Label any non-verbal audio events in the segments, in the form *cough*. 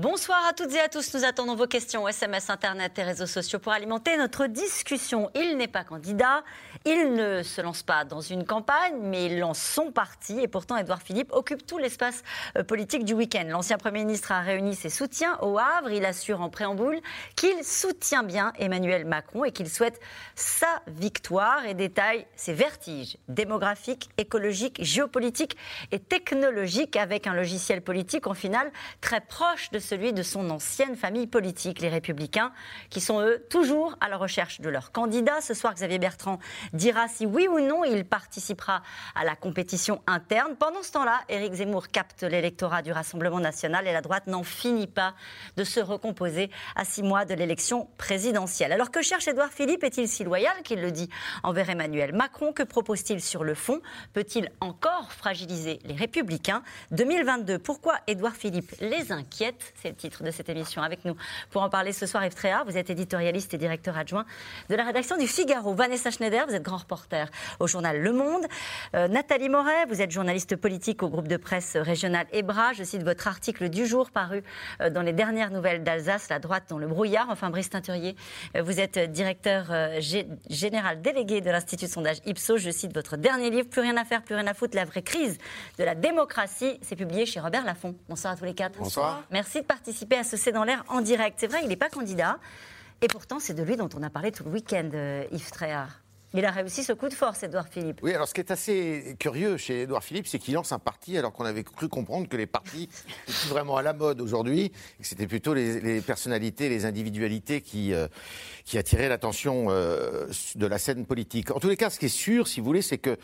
Bonsoir à toutes et à tous. Nous attendons vos questions, SMS, Internet et réseaux sociaux pour alimenter notre discussion. Il n'est pas candidat, il ne se lance pas dans une campagne, mais il lance son parti. Et pourtant, Édouard Philippe occupe tout l'espace euh, politique du week-end. L'ancien Premier ministre a réuni ses soutiens au Havre. Il assure en préambule qu'il soutient bien Emmanuel Macron et qu'il souhaite sa victoire et détaille ses vertiges démographiques, écologiques, géopolitiques et technologiques avec un logiciel politique en final très proche de celui de son ancienne famille politique, les Républicains, qui sont eux toujours à la recherche de leur candidat. Ce soir, Xavier Bertrand dira si oui ou non il participera à la compétition interne. Pendant ce temps-là, Éric Zemmour capte l'électorat du Rassemblement national et la droite n'en finit pas de se recomposer à six mois de l'élection présidentielle. Alors que cherche Édouard Philippe? Est-il si loyal qu'il le dit envers Emmanuel Macron? Que propose-t-il sur le fond? Peut-il encore fragiliser les Républicains? 2022, pourquoi Édouard Philippe les inquiète c'est le titre de cette émission. Avec nous pour en parler ce soir, Yves Tréhard, vous êtes éditorialiste et directeur adjoint de la rédaction du Figaro. Vanessa Schneider, vous êtes grand reporter au journal Le Monde. Euh, Nathalie Moret, vous êtes journaliste politique au groupe de presse régional EBRA. Je cite votre article du jour paru euh, dans les dernières nouvelles d'Alsace, La droite dans le brouillard. Enfin, Brice Teinturier, euh, vous êtes directeur général délégué de l'Institut de sondage Ipsos. Je cite votre dernier livre, Plus rien à faire, plus rien à foutre, la vraie crise de la démocratie. C'est publié chez Robert Laffont. Bonsoir à tous les quatre. Bonsoir. Merci de participer à ce C'est dans l'air en direct. C'est vrai, il n'est pas candidat. Et pourtant, c'est de lui dont on a parlé tout le week-end, euh, Yves Tréhard. Il a réussi ce coup de force, Édouard Philippe. Oui, alors ce qui est assez curieux chez Édouard Philippe, c'est qu'il lance un parti alors qu'on avait cru comprendre que les partis *laughs* étaient vraiment à la mode aujourd'hui, que c'était plutôt les, personnalités, les individualités qui, euh, qui attiraient l'attention euh, de la scène politique. En tous les cas, ce qui est sûr, si vous voulez, c'est que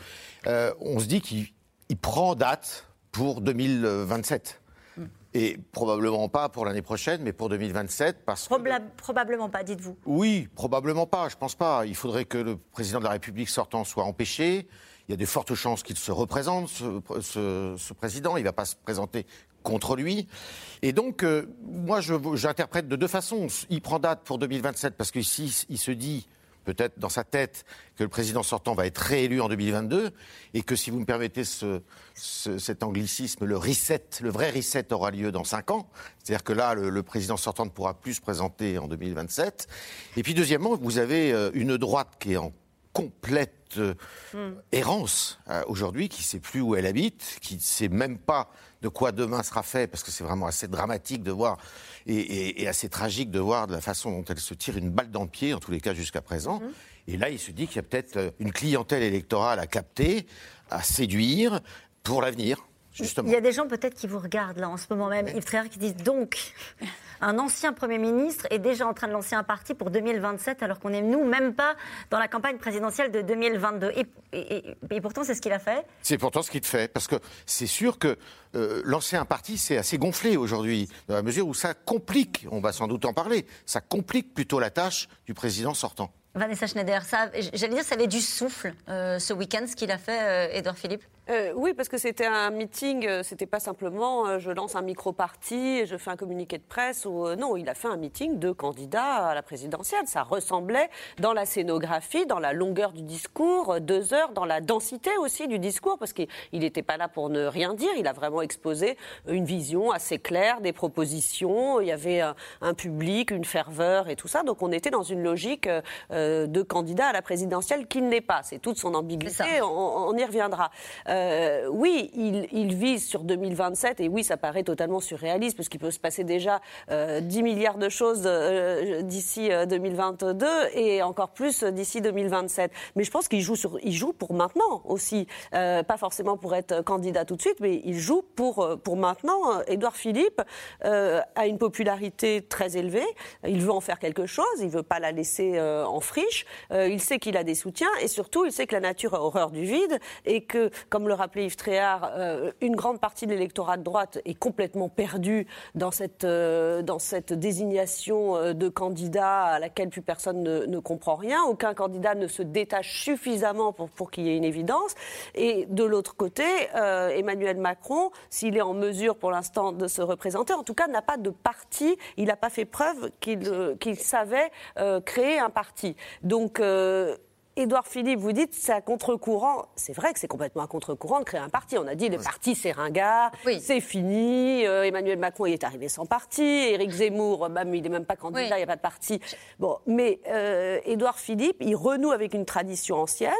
on se dit qu'il prend date pour 2027. Et probablement pas pour l'année prochaine, mais pour 2027. Parce probablement pas, dites-vous Oui, probablement pas, je pense pas. Il faudrait que le président de la République sortant soit empêché. Il y a de fortes chances qu'il se représente, ce, président. Il ne va pas se présenter contre lui. Et donc, euh, moi, j'interprète de deux façons. Il prend date pour 2027 parce qu'ici, il se dit peut-être dans sa tête que le président sortant va être réélu en 2022 et que si vous me permettez ce, cet anglicisme, le reset, le vrai reset aura lieu dans 5 ans. C'est-à-dire que là, le, président sortant ne pourra plus se présenter en 2027. Et puis deuxièmement, vous avez euh, une droite qui est en complète euh, hmm. errance euh, aujourd'hui, qui ne sait plus où elle habite, qui ne sait même pas de quoi demain sera fait, parce que c'est vraiment assez dramatique de voir et, assez tragique de voir de la façon dont elle se tire une balle dans le pied, en tous les cas jusqu'à présent. Mhm. Et là, il se dit qu'il y a peut-être euh, une clientèle électorale à capter, à séduire pour l'avenir. Il y a des gens peut-être qui vous regardent là en ce moment même, Yves Tréhard, qui disent donc un ancien Premier ministre est déjà en train de lancer un parti pour 2027 alors qu'on est nous même pas dans la campagne présidentielle de 2022. Et, pourtant c'est ce qu'il a fait. C'est pourtant ce qu'il fait parce que c'est sûr que euh, lancer un parti c'est assez gonflé aujourd'hui dans la mesure où ça complique, on va sans doute en parler, ça complique plutôt la tâche du président sortant. Vanessa Schneider, j'allais dire, ça avait du souffle euh, ce week-end, ce qu'il a fait, Edouard euh, Philippe? Euh, Oui, parce que c'était un meeting, c'était pas simplement je lance un micro-parti et je fais un communiqué de presse. Ou, non, il a fait un meeting de candidats à la présidentielle. Ça ressemblait dans la scénographie, dans la longueur du discours, deux heures, dans la densité aussi du discours, parce qu'il n'était pas là pour ne rien dire. Il a vraiment exposé une vision assez claire, des propositions. Il y avait un, un public, une ferveur et tout ça. Donc on était dans une logique. Euh, de candidat à la présidentielle qu'il n'est pas. C'est toute son ambiguïté, on, y reviendra. Euh, oui, il, vise sur 2027, et oui, ça paraît totalement surréaliste, parce qu'il peut se passer déjà 10 euh, milliards de choses d'ici 2022, et encore plus d'ici 2027. Mais je pense qu'il joue, pour maintenant aussi, pas forcément pour être candidat tout de suite, mais il joue pour, pour maintenant. Édouard Philippe a une popularité très élevée, il veut en faire quelque chose, il ne veut pas la laisser en friche. Euh, il sait qu'il a des soutiens et surtout, il sait que la nature a horreur du vide et que, comme comme le rappelait Yves Tréhard, euh, une grande partie de l'électorat de droite est complètement perdue dans cette, euh, dans cette désignation euh, de candidats à laquelle plus personne ne, comprend rien. Aucun candidat ne se détache suffisamment pour, pour qu'il y ait une évidence. Et de l'autre côté, euh, Emmanuel Macron, s'il est en mesure pour l'instant de se représenter, en tout cas n'a pas de parti, il n'a pas fait preuve qu'il savait créer un parti. Donc, Édouard Philippe, vous dites c'est à contre-courant. C'est vrai que c'est complètement à contre-courant de créer un parti. On a dit les partis c'est ringard, Oui. c'est fini. Euh, Emmanuel Macron il est arrivé sans parti. Éric Zemmour, même il n'est même pas candidat, il n'y a pas de parti. Bon, mais euh, Édouard Philippe, il renoue avec une tradition ancienne.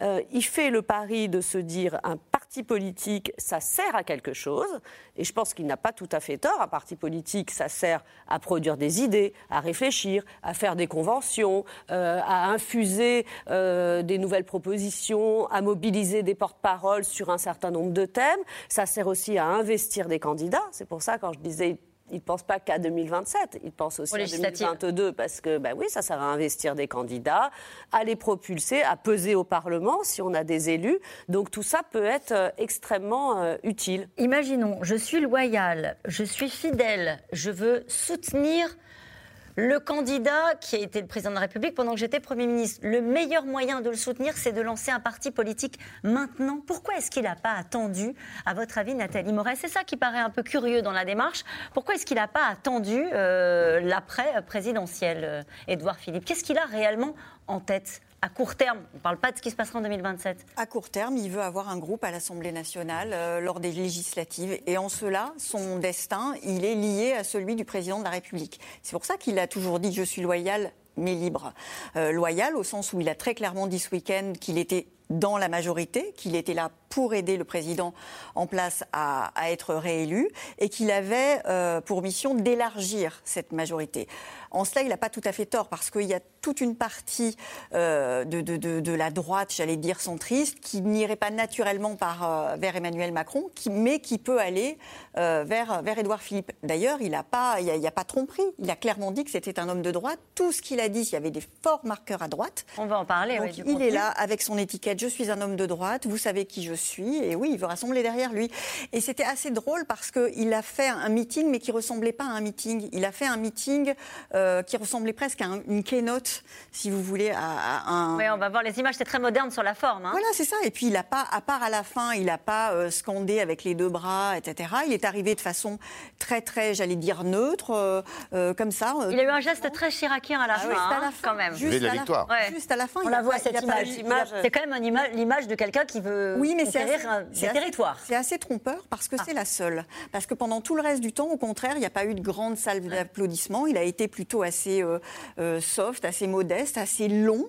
Euh, il fait le pari de se dire un parti politique, ça sert à quelque chose. Et je pense qu'il n'a pas tout à fait tort. Un parti politique, ça sert à produire des idées, à réfléchir, à faire des conventions, euh, à infuser euh, des nouvelles propositions, à mobiliser des porte-paroles sur un certain nombre de thèmes. Ça sert aussi à investir des candidats. C'est pour ça, quand je disais il ne pense pas qu'à 2027, il pense aussi à législatives. 2022, parce que bah oui, ça sert à investir des candidats, à les propulser, à peser au Parlement si on a des élus. Donc tout ça peut être euh, extrêmement euh, utile. Imaginons, je suis loyal, je suis fidèle, je veux soutenir le candidat qui a été le président de la République pendant que j'étais Premier ministre. Le meilleur moyen de le soutenir, c'est de lancer un parti politique maintenant. Pourquoi est-ce qu'il n'a pas attendu, à votre avis, Nathalie Moret? C'est ça qui paraît un peu curieux dans la démarche. Pourquoi est-ce qu'il n'a pas attendu euh, l'après-présidentiel, euh, Édouard Philippe? Qu'est-ce qu'il a réellement en tête à court terme On ne parle pas de ce qui se passera en 2027. À court terme, il veut avoir un groupe à l'Assemblée nationale euh, lors des législatives. Et en cela, son destin, il est lié à celui du président de la République. C'est pour ça qu'il a toujours dit Je suis loyal, mais libre. Euh, loyal au sens où il a très clairement dit ce week-end qu'il était dans la majorité, qu'il était là pour aider le président en place à, à être réélu et qu'il avait euh, pour mission d'élargir cette majorité. En cela, il n'a pas tout à fait tort parce qu'il y a toute une partie euh, de, de- de- de la droite, j'allais dire centriste, qui n'irait pas naturellement par, euh, vers Emmanuel Macron, qui, mais qui peut aller vers, vers Édouard Philippe. D'ailleurs, il n'a pas, il a, il a pas tromperie. Il a clairement dit que c'était un homme de droite. Tout ce qu'il a dit, il y avait des forts marqueurs à droite. On va en parler. Donc, du il contenu. est là avec son étiquette, je suis un homme de droite, vous savez qui je suis, et oui, il veut rassembler derrière lui. Et c'était assez drôle parce qu'il a fait un meeting, mais qui ressemblait pas à un meeting. Il a fait un meeting euh, qui ressemblait presque à un- une keynote, si vous voulez, à, à un... Oui, on va voir les images. C'est très moderne sur la forme. hein. Voilà, c'est ça. Et puis, il a pas, à part à la fin, il n'a pas euh, scandé avec les deux bras, etc. Il est arrivé de façon très, très, j'allais dire, neutre, euh, euh, comme ça. euh, Il a eu un geste très chiracien à la ah fin, oui, juste à la hein, fin, quand même. Juste la à la victoire. fin. Ouais. Juste à la fin. On il la a voit, cette image. C'est quand même l'image de quelqu'un qui veut Oui, mais c'est conquérir des assez- territoires. C'est assez trompeur parce que Ah. c'est la seule. Parce que pendant tout le reste du temps, au contraire, il n'y a pas eu de grande salve d'applaudissements. Il a été plutôt assez euh, euh, soft, assez modeste, assez long.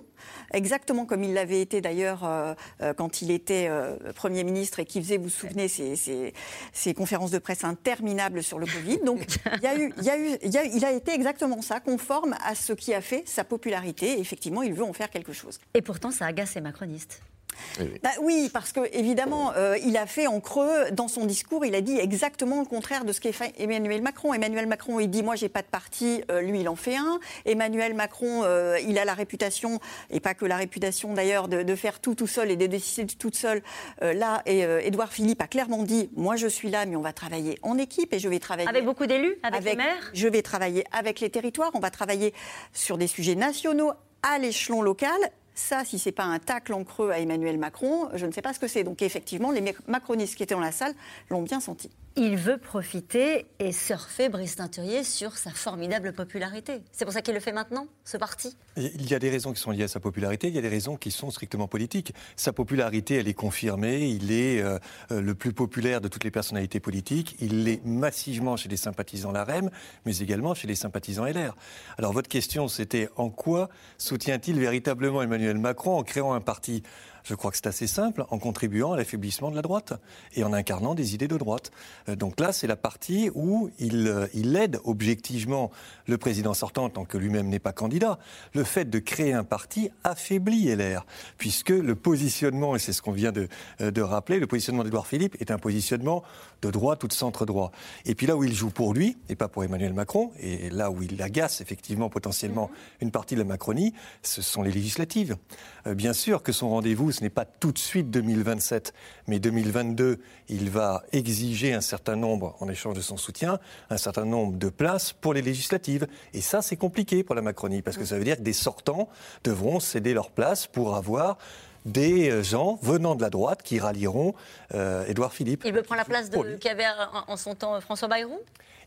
Exactement comme il l'avait été d'ailleurs euh, euh, quand il était euh, Premier ministre et qui faisait, vous vous souvenez, ses conférences de presse interminables sur le Covid. Donc il, y a eu, il, y a eu, il, y a eu- il a été exactement ça, conforme à ce qui a fait sa popularité. Et effectivement, il veut en faire quelque chose. Et pourtant, ça agace les macronistes. Bah oui, parce que évidemment, euh, il a fait en creux dans son discours, il a dit exactement le contraire de ce qu'est fait Emmanuel Macron. Emmanuel Macron, il dit moi j'ai pas de parti, euh, lui il en fait un. Emmanuel Macron, euh, il a la réputation et pas que la réputation d'ailleurs de, de faire tout tout seul et de décider tout seul. Euh, là, et euh, Édouard Philippe a clairement dit moi je suis là, mais on va travailler en équipe et je vais travailler Avec beaucoup d'élus, avec, les maires? je vais travailler avec les territoires, on va travailler sur des sujets nationaux à l'échelon local. Ça, si c'est pas un tacle en creux à Emmanuel Macron, je ne sais pas ce que c'est. Donc effectivement, les macronistes qui étaient dans la salle l'ont bien senti. Il veut profiter et surfer Brice Teinturier sur sa formidable popularité. C'est pour ça qu'il le fait maintenant, ce parti? Il y a des raisons qui sont liées à sa popularité, il y a des raisons qui sont strictement politiques. Sa popularité, elle est confirmée, il est euh, euh, le plus populaire de toutes les personnalités politiques, il l'est massivement chez les sympathisants LAREM, mais également chez les sympathisants LR. Alors votre question, c'était en quoi soutient-il véritablement Emmanuel Macron en créant un parti? Je crois que c'est assez simple, en contribuant à l'affaiblissement de la droite et en incarnant des idées de droite. Euh, Donc là, c'est la partie où il, euh, il aide objectivement le président sortant, tant que lui-même n'est pas candidat. Le fait de créer un parti affaiblit LR, puisque le positionnement, et c'est ce qu'on vient de, euh, de rappeler, le positionnement d'Edouard Philippe est un positionnement de droite ou de centre-droit. Et puis là où il joue pour lui, et pas pour Emmanuel Macron, et là où il agace effectivement potentiellement une partie de la Macronie, ce sont les législatives. Bien sûr que son rendez-vous, ce n'est pas tout de suite 2027, mais 2022, il va exiger un certain nombre, en échange de son soutien, un certain nombre de places pour les législatives. Et ça, c'est compliqué pour la Macronie, parce que ça veut dire que des sortants devront céder leur place pour avoir des gens venant de la droite qui rallieront euh, Édouard Philippe. Il veut prendre la place qu'avait en son temps François Bayrou?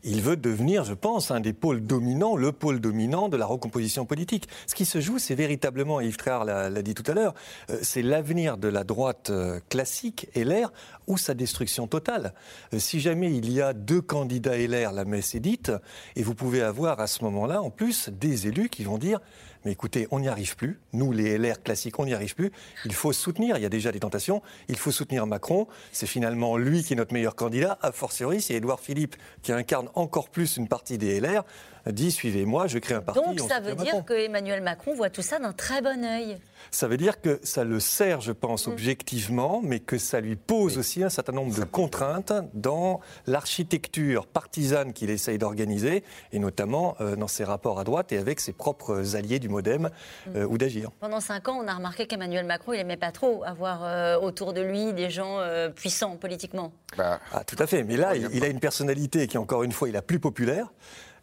Il veut devenir, je pense, un des pôles dominants, le pôle dominant de la recomposition politique. Ce qui se joue, c'est véritablement, Yves Tréhard l'a dit tout à l'heure, euh, c'est l'avenir de la droite euh, classique, LR, ou sa destruction totale. Euh, si jamais il y a deux candidats LR, la messe est dite, et vous pouvez avoir à ce moment-là, en plus, des élus qui vont dire mais écoutez, on n'y arrive plus. Nous, les LR classiques, on n'y arrive plus. Il faut soutenir. Il y a déjà des tentations. Il faut soutenir Macron. C'est finalement lui qui est notre meilleur candidat. A fortiori, c'est Édouard Philippe qui incarne encore plus une partie des LR dit suivez-moi, je crée un parti. Donc ça veut dire que Emmanuel Macron voit tout ça d'un très bon œil. Ça veut dire que ça le sert, je pense, mm. objectivement, mais que ça lui pose aussi un certain nombre de contraintes dans l'architecture partisane qu'il essaye d'organiser, et notamment euh, dans ses rapports à droite et avec ses propres alliés du MoDem mm. euh, ou d'Agir. Pendant cinq ans, on a remarqué qu'Emmanuel Macron, il n'aimait pas trop avoir euh, autour de lui des gens puissants politiquement. Bah, ah, tout à fait, mais là, il, a une personnalité qui, encore une fois, est la plus populaire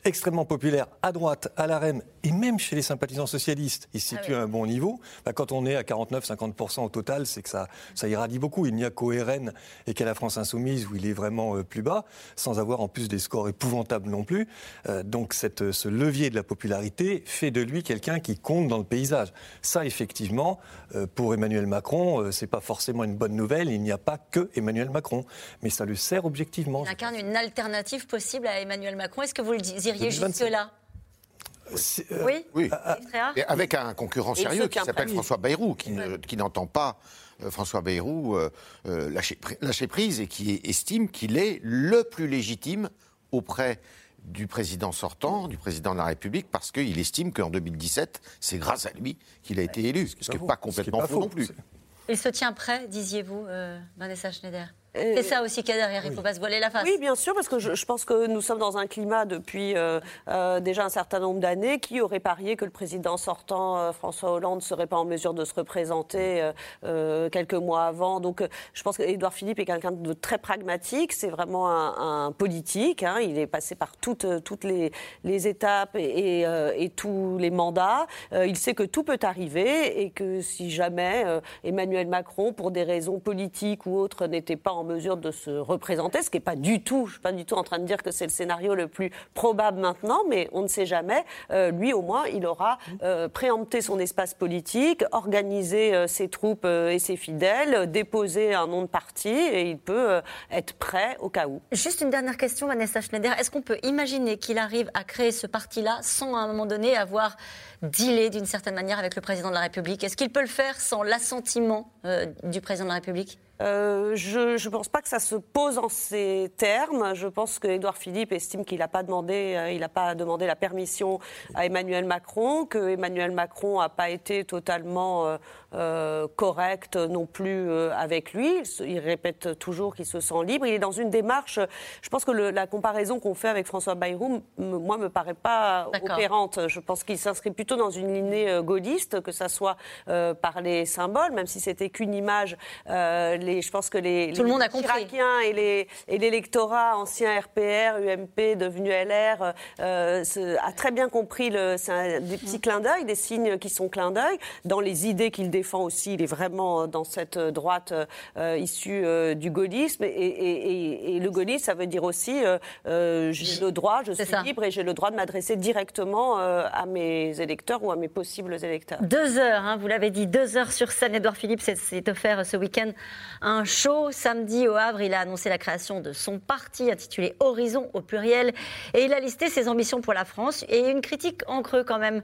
extrêmement populaire à droite, à la REM et même chez les sympathisants socialistes. Il se situe ah à un bon niveau. Bah, quand on est à 49-50% au total, c'est que ça, ça irradie beaucoup. Il n'y a qu'au RN et qu'à la France Insoumise où il est vraiment euh, plus bas, sans avoir en plus des scores épouvantables non plus. Euh, donc cette, ce levier de la popularité fait de lui quelqu'un qui compte dans le paysage. Ça, effectivement, euh, pour Emmanuel Macron, c'est pas forcément une bonne nouvelle. Il n'y a pas que Emmanuel Macron, mais ça le sert objectivement. Il incarne une alternative possible à Emmanuel Macron. Est-ce que vous le disiez iriez jusque-là euh, oui, oui. avec un concurrent sérieux qui s'appelle François Bayrou, qui, n'entend pas euh, François Bayrou euh, lâcher, lâcher, prise et qui estime qu'il est le plus légitime auprès du président sortant, du président de la République, parce qu'il estime qu'en 2017, c'est grâce à lui qu'il a été élu, ce qui n'est pas, complètement faux non plus. Il se tient prêt, disiez-vous, Vanessa Schneider? C'est ça aussi qu'il y a derrière, il ne faut pas se voiler la face. Oui, bien sûr, parce que je, pense que nous sommes dans un climat depuis euh, euh, déjà un certain nombre d'années. Qui aurait parié que le président sortant, euh, François Hollande, ne serait pas en mesure de se représenter quelques mois avant Donc je pense qu'Édouard Philippe est quelqu'un de très pragmatique, c'est vraiment un, politique. Hein. il est passé par toutes, toutes les, les étapes et, et, tous les mandats. il sait que tout peut arriver et que si jamais Emmanuel Macron, pour des raisons politiques ou autres, n'était pas en mesure de se représenter, ce qui n'est pas du tout, je suis pas du tout en train de dire que c'est le scénario le plus probable maintenant, mais on ne sait jamais. Euh, lui, au moins, il aura euh, préempté son espace politique, organisé euh, ses troupes et ses fidèles, déposé un nom de parti, et il peut être prêt au cas où. Juste une dernière question, Vanessa Schneider. Est-ce qu'on peut imaginer qu'il arrive à créer ce parti-là sans, à un moment donné, avoir dealé d'une certaine manière avec le président de la République? Est-ce qu'il peut le faire sans l'assentiment du président de la République? Euh, je ne pense pas que ça se pose en ces termes. Je pense que Édouard Philippe estime qu'il n'a pas demandé, euh, il pas demandé la permission à Emmanuel Macron, que Emmanuel Macron n'a pas été totalement euh, correct non plus avec lui. Il, répète toujours qu'il se sent libre. Il est dans une démarche. Je pense que la comparaison qu'on fait avec François Bayrou, moi, me paraît pas opérante. Je pense qu'il s'inscrit plutôt dans une lignée gaulliste, que ça soit par les symboles, même si c'était qu'une image. les, je pense que les, Tout le monde a et les et l'électorat ancien RPR, UMP, devenu LR, a très bien compris le. C'est des petits clins d'œil, des signes qui sont clins d'œil dans les idées qu'il défend aussi, il est vraiment dans cette droite euh, issue euh, du gaullisme. Et, le gaullisme, ça veut dire aussi euh, j'ai le droit, je suis libre et j'ai le droit de m'adresser directement à mes électeurs ou à mes possibles électeurs. Deux heures, hein, vous l'avez dit, deux heures sur scène. Edouard Philippe s'est offert ce week-end un show. Samedi au Havre, il a annoncé la création de son parti intitulé Horizon au pluriel. Et il a listé ses ambitions pour la France et une critique en creux quand même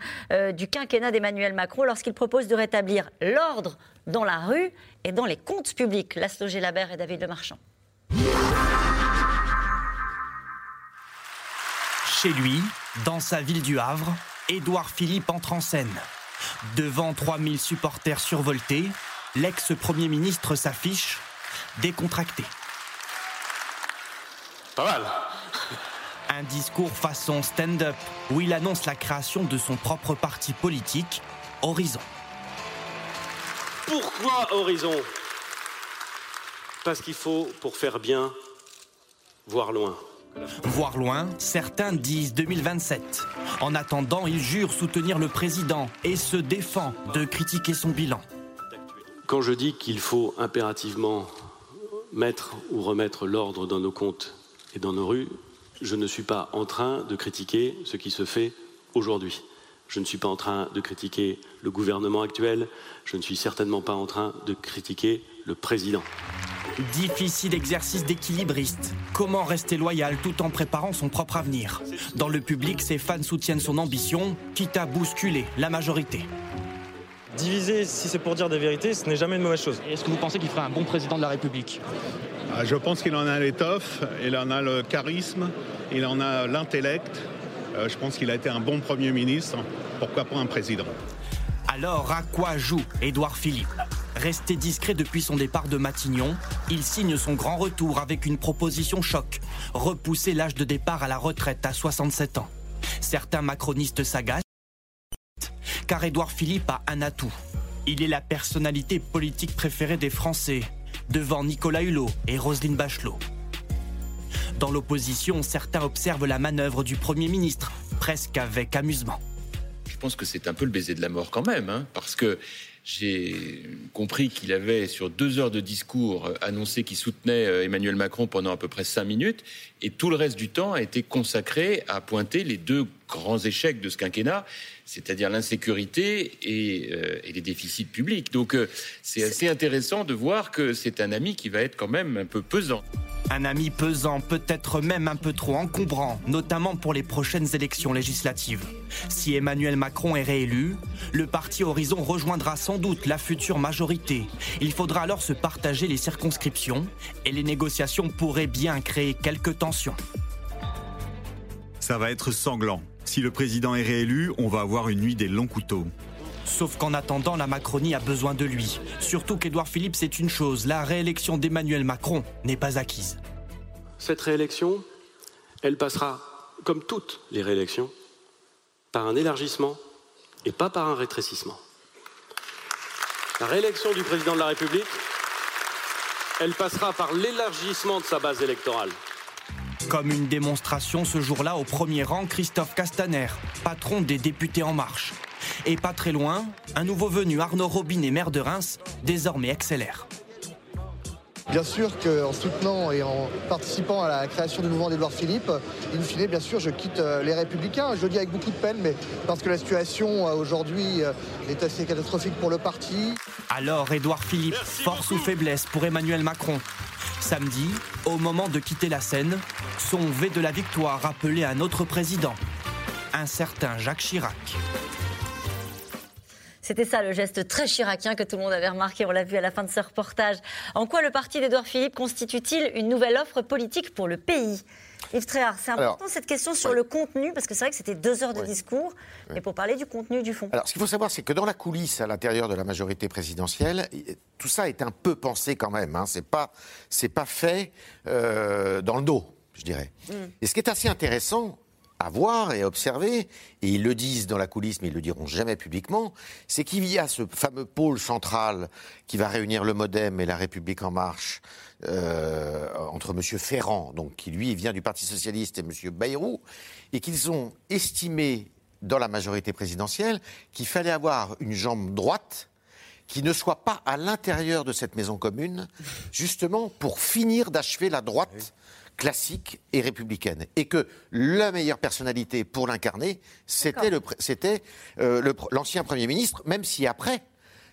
du quinquennat d'Emmanuel Macron lorsqu'il propose de rétablir l'ordre dans la rue et dans les comptes publics. Laszlo Labert et David Lemarchand. Chez lui, dans sa ville du Havre, Édouard Philippe entre en scène. Devant 3000 supporters survoltés, l'ex-premier ministre s'affiche décontracté. Pas mal. Un discours façon stand-up où il annonce la création de son propre parti politique, Horizon. Pourquoi Horizon? Parce qu'il faut, pour faire bien, voir loin. Voir loin, certains disent 2027. En attendant, il jure soutenir le président et se défend de critiquer son bilan. Quand je dis qu'il faut impérativement mettre ou remettre l'ordre dans nos comptes et dans nos rues, je ne suis pas en train de critiquer ce qui se fait aujourd'hui. Je ne suis pas en train de critiquer le gouvernement actuel, je ne suis certainement pas en train de critiquer le président. Difficile exercice d'équilibriste. Comment rester loyal tout en préparant son propre avenir? Dans le public, ses fans soutiennent son ambition, quitte à bousculer la majorité. Diviser, si c'est pour dire des vérités, ce n'est jamais une mauvaise chose. Est-ce que vous pensez qu'il ferait un bon président de la République? Ah, Je pense qu'il en a l'étoffe, il en a le charisme, il en a l'intellect. Euh, je pense qu'il a été un bon Premier ministre. Pourquoi pas un président Alors, à quoi joue Édouard Philippe? Resté discret depuis son départ de Matignon, il signe son grand retour avec une proposition choc repousser l'âge de départ à la retraite à 67 ans. Certains macronistes s'agacent car Édouard Philippe a un atout. Il est la personnalité politique préférée des Français, devant Nicolas Hulot et Roselyne Bachelot. Dans l'opposition, certains observent la manœuvre du Premier ministre, presque avec amusement. Je pense que c'est un peu le baiser de la mort quand même, hein, parce que j'ai compris qu'il avait, sur deux heures de discours, annoncé qu'il soutenait euh, Emmanuel Macron pendant à peu près cinq minutes, et tout le reste du temps a été consacré à pointer les deux grands échecs de ce quinquennat, c'est-à-dire l'insécurité et, euh, les déficits publics. Donc euh, c'est assez intéressant de voir que c'est un ami qui va être quand même un peu pesant. Un ami pesant, peut-être même un peu trop encombrant, notamment pour les prochaines élections législatives. Si Emmanuel Macron est réélu, le parti Horizon rejoindra sans doute la future majorité. Il faudra alors se partager les circonscriptions et les négociations pourraient bien créer quelques tensions. Ça va être sanglant. Si le président est réélu, on va avoir une nuit des longs couteaux. Sauf qu'en attendant, la Macronie a besoin de lui. Surtout qu'Édouard Philippe, c'est une chose, la réélection d'Emmanuel Macron n'est pas acquise. Cette réélection, elle passera, comme toutes les réélections, par un élargissement et pas par un rétrécissement. La réélection du président de la République, elle passera par l'élargissement de sa base électorale. Comme une démonstration ce jour-là, au premier rang, Christophe Castaner, patron des députés En Marche. Et pas très loin, un nouveau venu, Arnaud Robinet, maire de Reims, désormais XLR. Bien sûr qu'en soutenant et en participant à la création du mouvement d'Edouard Philippe, in fine, bien sûr, je quitte euh, les Républicains. Je le dis avec beaucoup de peine, mais parce que la situation euh, aujourd'hui euh, est assez catastrophique pour le parti. Alors, Édouard Philippe, force ou faiblesse pour Emmanuel Macron? Samedi, au moment de quitter la scène, son V de la victoire rappelait un autre président, un certain Jacques Chirac. C'était ça le geste très chiracien que tout le monde avait remarqué, on l'a vu à la fin de ce reportage. En quoi le parti d'Edouard Philippe constitue-t-il une nouvelle offre politique pour le pays? Yves Tréhard, c'est important cette question sur le contenu, parce que c'est vrai que c'était deux heures de discours, mais pour parler du contenu, du fond. Alors, ce qu'il faut savoir, c'est que dans la coulisse, à l'intérieur de la majorité présidentielle, tout ça est un peu pensé quand même. Hein. C'est pas, c'est pas fait euh, dans le dos, je dirais. Mm. Et ce qui est assez intéressant, à voir et à observer, et ils le disent dans la coulisse, mais ils le diront jamais publiquement, c'est qu'il y a ce fameux pôle central qui va réunir le MoDem et la République en marche euh, entre M. Ferrand, donc qui lui vient du Parti socialiste, et M. Bayrou, et qu'ils ont estimé dans la majorité présidentielle qu'il fallait avoir une jambe droite qui ne soit pas à l'intérieur de cette maison commune, justement pour finir d'achever la droite classique et républicaine. Et que la meilleure personnalité pour l'incarner, c'était euh, l'ancien Premier ministre, même si après,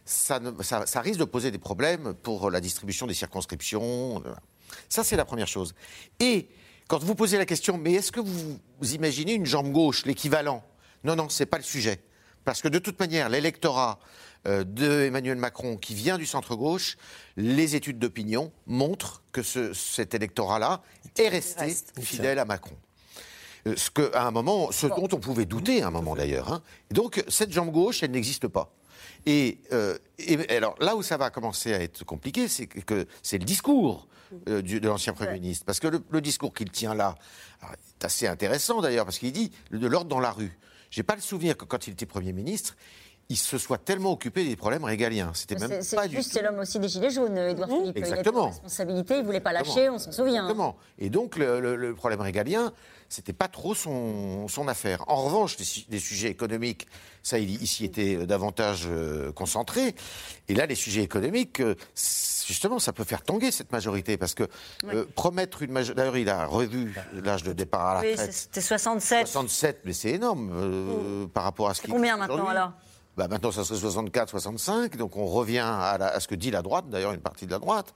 ça, ça, risque de poser des problèmes pour la distribution des circonscriptions. Ça, c'est la première chose. Et quand vous posez la question, mais est-ce que vous, vous imaginez une jambe gauche, l'équivalent? Non, non, ce n'est pas le sujet. Parce que de toute manière, l'électorat euh, de Emmanuel Macron qui vient du centre-gauche, les études d'opinion montrent que cet électorat-là est resté fidèle à Macron. Euh, ce, que, à un moment, ce dont on pouvait douter à un moment d'ailleurs. Hein. Donc cette jambe gauche, elle n'existe pas. Euh, et, alors là où ça va commencer à être compliqué, c'est que c'est le discours de l'ancien Premier ministre. Parce que le, discours qu'il tient là est assez intéressant d'ailleurs, parce qu'il dit de l'ordre dans la rue. J'ai pas le souvenir que quand il était Premier ministre, il se soit tellement occupé des problèmes régaliens. C'était même C'est pas c'est du c'est l'homme aussi des Gilets jaunes, Édouard Philippe. Il a Exactement. pris responsabilité, il ne voulait pas lâcher, Exactement. on s'en souvient. Exactement. Et donc, le, le- le problème régalien, c'était pas trop son, son affaire. En revanche, les, su- les sujets économiques, ça, il ici était euh, davantage euh, concentré. Et là, les sujets économiques, euh, justement, ça peut faire tanguer cette majorité. Parce que euh, promettre une majorité. D'ailleurs, il a revu l'âge de départ à la Oui, retraite. c'était 67. 67, mais c'est énorme euh, par rapport à ce C'est qui combien maintenant aujourd'hui. alors? Bah, maintenant, ça serait 64, 65. Donc, on revient à, la- à ce que dit la droite, d'ailleurs, une partie de la droite.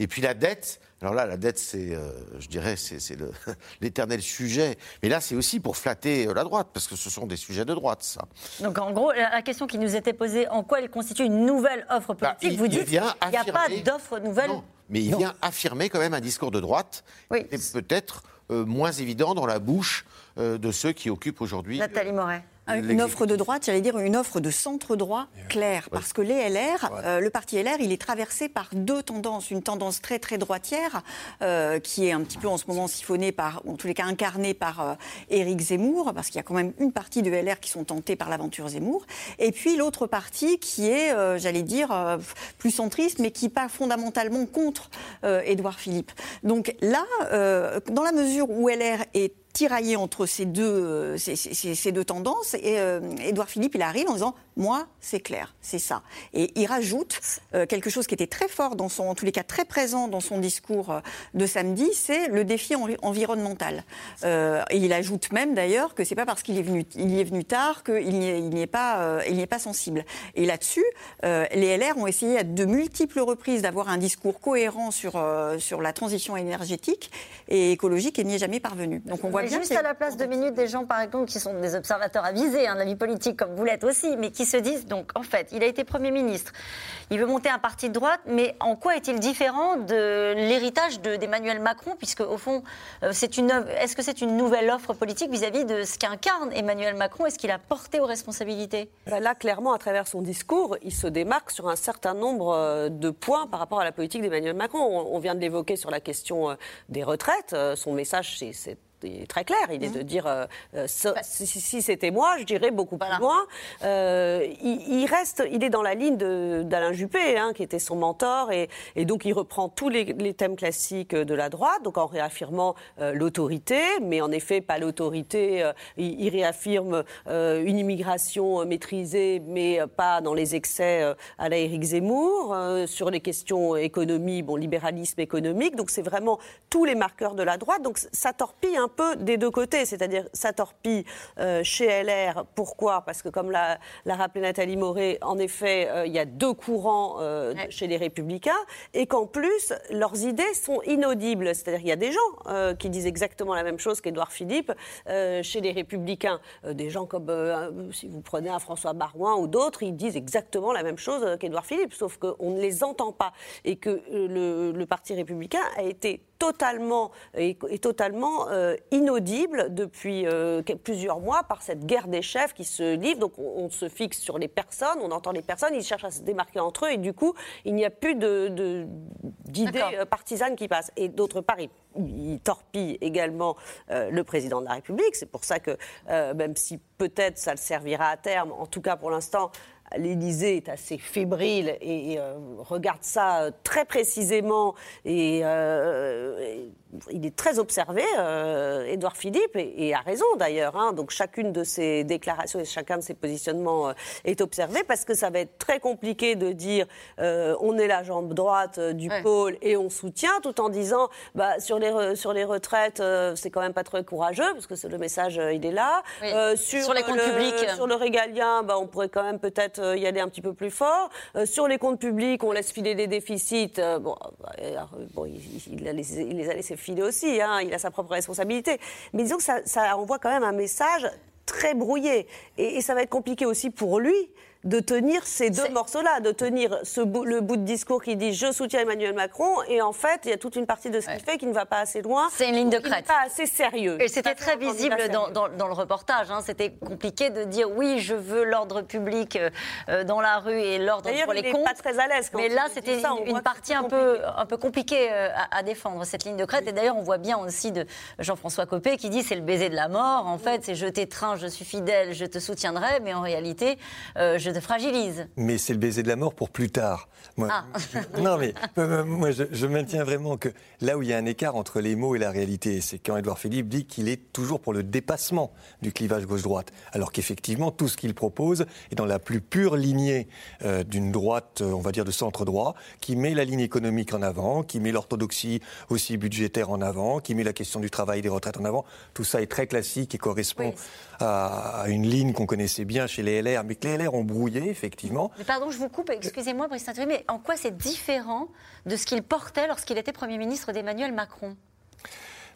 Et puis, la dette. Alors là, la dette, c'est, euh, je dirais, c'est *laughs* l'éternel sujet. Mais là, c'est aussi pour flatter euh, la droite, parce que ce sont des sujets de droite, ça. Donc en gros, la la question qui nous était posée, en quoi elle constitue une nouvelle offre politique Bah, il- Vous dites vient il n'y a pas d'offre nouvelle Non, mais il vient affirmer quand même un discours de droite qui est peut-être euh, moins évident dans la bouche euh, de ceux qui occupent aujourd'hui. Nathalie Moret. Une offre de droite, j'allais dire une offre de centre droit claire, parce que les LR, euh, le parti LR, il est traversé par deux tendances. Une tendance très très droitière, euh, qui est un petit peu en ce moment siphonnée par, en tous les cas incarnée par euh, Éric Zemmour, parce qu'il y a quand même une partie de LR qui sont tentés par l'aventure Zemmour. Et puis l'autre partie qui est, euh, j'allais dire, euh, plus centriste, mais qui pas fondamentalement contre euh, Édouard Philippe. Donc là, euh, dans la mesure où LR est tiraillé entre ces deux, euh, ces, deux tendances. Et euh, Édouard Philippe, il arrive en disant Moi, c'est clair, c'est ça. Et il rajoute euh, quelque chose qui était très fort, dans son, en tous les cas très présent dans son discours de samedi c'est le défi envi- environnemental. Et il ajoute même d'ailleurs que c'est pas parce qu'il est venu, il y est venu tard qu'il n'y est, est, pas, est pas sensible. Et là-dessus, les LR ont essayé à de multiples reprises d'avoir un discours cohérent sur, sur la transition énergétique et écologique et n'y est jamais parvenu. Donc on voit bien juste à la place de minutes des gens, par exemple, qui sont des observateurs avisés hein, de la vie politique, comme vous l'êtes aussi, mais qui se disent, donc, en fait, il a été Premier ministre, il veut monter un parti de droite, mais en quoi est-il différent de l'héritage de- d'Emmanuel Macron, puisque, au fond, euh, c'est une œuvre- est-ce que c'est une nouvelle offre politique vis-à-vis de ce qu'incarne Emmanuel Macron Est-ce qu'il a porté aux responsabilités? Bah Là, clairement, à travers son discours, il se démarque sur un certain nombre euh, de points par rapport à la politique d'Emmanuel Macron. On, on vient de l'évoquer sur la question euh, des retraites. Son message, c'est- est très clair. Il est de dire euh, euh, ça- si, c'était moi, je dirais beaucoup plus loin. Euh, il, il reste, il est dans la ligne d'Alain Juppé, hein, qui était son mentor, et, et donc il reprend tous les, les thèmes classiques de la droite, donc en réaffirmant euh, l'autorité, mais en effet pas l'autorité. il, il réaffirme une immigration maîtrisée, mais pas dans les excès à la Éric Zemmour. sur les questions économie, bon libéralisme économique, donc c'est vraiment tous les marqueurs de la droite. Donc ça torpille un peu des deux côtés, c'est-à-dire ça torpille euh, chez LR. Pourquoi? Parce que comme l'a rappelé Nathalie Moret, en effet, euh, il y a deux courants euh, chez les Républicains, et qu'en plus leurs idées sont inaudibles. C'est-à-dire qu'il y a des gens qui disent exactement la même chose qu'Édouard Philippe chez les Républicains. Des gens comme, si vous prenez un François Barouin ou d'autres, ils disent exactement la même chose qu'Édouard Philippe, sauf qu'on ne les entend pas. Et que le, le Parti républicain a été totalement, totalement euh, inaudible depuis euh, plusieurs mois par cette guerre des chefs qui se livre. Donc on, on se fixe sur les personnes, on entend les personnes, ils cherchent à se démarquer entre eux et du coup il n'y a plus de- de- d'idées euh, partisanes qui passent. Et d'autre part, il, il torpille également euh, le président de la République. C'est pour ça que même si peut-être ça le servira à terme, en tout cas pour l'instant, l'Élysée est assez fébrile et, euh, regarde ça euh, très précisément et, euh, et il est très observé, euh, Édouard Philippe, et, et a raison d'ailleurs. hein. Donc chacune de ses déclarations et chacun de ses positionnements euh, est observé parce que ça va être très compliqué de dire euh, on est la jambe droite euh, du pôle et on soutient tout en disant bah, sur, les re- sur les retraites euh, c'est quand même pas très courageux parce que le message euh, il est là. Oui. Euh, Sur les comptes le- publics. Sur le régalien, bah, on pourrait quand même peut-être euh, y aller un petit peu plus fort. Euh, sur les comptes publics, on laisse filer des déficits. Euh, bon, bah, euh, bon, il, il a laissé- il les a laissés aussi. hein, il a sa propre responsabilité. Mais disons que ça, ça envoie quand même un message très brouillé. Et, et ça va être compliqué aussi pour lui de tenir ces deux morceaux-là, de tenir ce bout- le bout de discours qui dit je soutiens Emmanuel Macron et en fait il y a toute une partie de ce qu'il fait qui ne va pas assez loin. C'est une ligne de crête. pas assez sérieux. Et c'était très visible dans, dans- dans le reportage. hein. C'était compliqué de dire oui, je veux l'ordre public euh, euh, dans la rue et l'ordre pour les comptes. pas très à l'aise Mais là, c'était une, une partie un peu, un peu compliquée euh, à, à défendre, cette ligne de crête. Et d'ailleurs, on voit bien aussi de Jean-François Copé qui dit c'est le baiser de la mort. En fait, c'est je t'étreins, je suis fidèle, je te soutiendrai. Mais en réalité, euh, je te fragilise. Mais c'est le baiser de la mort pour plus tard. Moi, Ah. non, mais euh, moi, je, je maintiens vraiment que là où il y a un écart entre les mots et la réalité, c'est quand Édouard Philippe dit qu'il est toujours pour le dépassement du clivage gauche-droite, alors qu'effectivement, tout ce qu'il propose est dans la plus pure lignée euh, d'une droite, euh, on va dire, de centre-droit, qui met la ligne économique en avant, qui met l'orthodoxie aussi budgétaire en avant, qui met la question du travail et des retraites en avant. Tout ça est très classique et correspond à une ligne qu'on connaissait bien chez les LR, mais que les LR ont brouillé, effectivement. Pardon, je vous coupe, excusez-moi, Brice Saint-Thierry, mais en quoi c'est différent de ce qu'il portait lorsqu'il était Premier ministre d'Emmanuel Macron?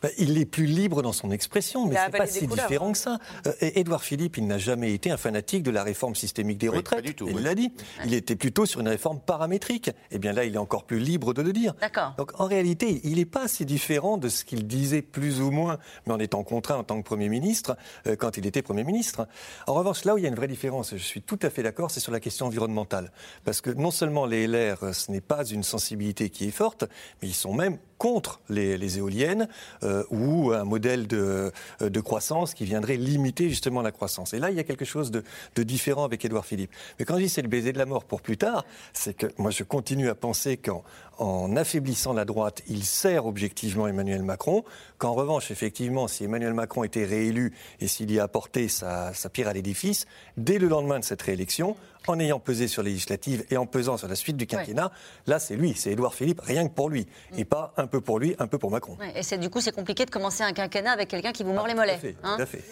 Ben, il est plus libre dans son expression, mais c'est pas si couleurs. différent que ça. Euh, et Édouard Philippe, il n'a jamais été un fanatique de la réforme systémique des Oui, retraites. pas du tout, il oui. l'a dit. Il était plutôt sur une réforme paramétrique. Et bien là, il est encore plus libre de le dire. D'accord. Donc en réalité, il n'est pas si différent de ce qu'il disait plus ou moins, mais en étant contraint en tant que Premier ministre, euh, quand il était Premier ministre. En revanche, là où il y a une vraie différence, et je suis tout à fait d'accord, c'est sur la question environnementale. Parce que non seulement les LR, ce n'est pas une sensibilité qui est forte, mais ils sont même contre les, éoliennes euh, ou un modèle de, euh, de croissance qui viendrait limiter justement la croissance. Et là, il y a quelque chose de, de différent avec Édouard Philippe. Mais quand je dis c'est le baiser de la mort pour plus tard, c'est que moi je continue à penser qu'en en affaiblissant la droite, il sert objectivement Emmanuel Macron, qu'en revanche, effectivement, si Emmanuel Macron était réélu et s'il y a apporté sa, sa pierre à l'édifice, dès le lendemain de cette réélection, en ayant pesé sur les législatives et en pesant sur la suite du quinquennat, là c'est lui, c'est Édouard Philippe, rien que pour lui. Et pas un peu pour lui, un peu pour Macron. Ouais, Et c'est du coup, c'est compliqué de commencer un quinquennat avec quelqu'un qui vous mord les mollets. hein. Tout à fait.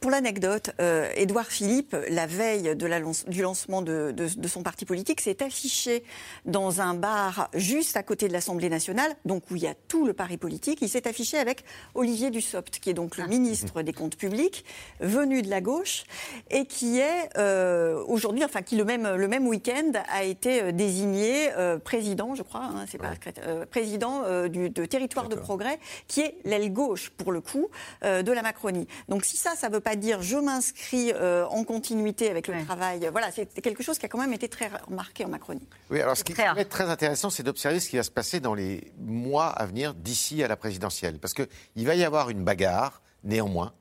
Pour l'anecdote, euh, Édouard Philippe, la veille de la lance- du lancement de, de- de son parti politique, s'est affiché dans un bar juste à côté de l'Assemblée nationale, donc où il y a tout le pari politique. Il s'est affiché avec Olivier Dussopt, qui est donc le ministre des Comptes publics, venu de la gauche, et qui est euh, aujourd'hui, enfin qui le même, le même week-end a été euh, désigné euh, président, je crois, hein, c'est pas euh, président euh, du de territoire de progrès, qui est l'aile gauche pour le coup euh, de la Macronie. Donc si ça, ça ne veut pas dire je m'inscris euh, en continuité avec le travail. Voilà, c'est quelque chose qui a quand même été très remarqué en Macronie. Oui, alors ce qui être très intéressant, c'est d'observer ce qui va se passer dans les mois à venir d'ici à la présidentielle. Parce qu'il va y avoir une bagarre, néanmoins,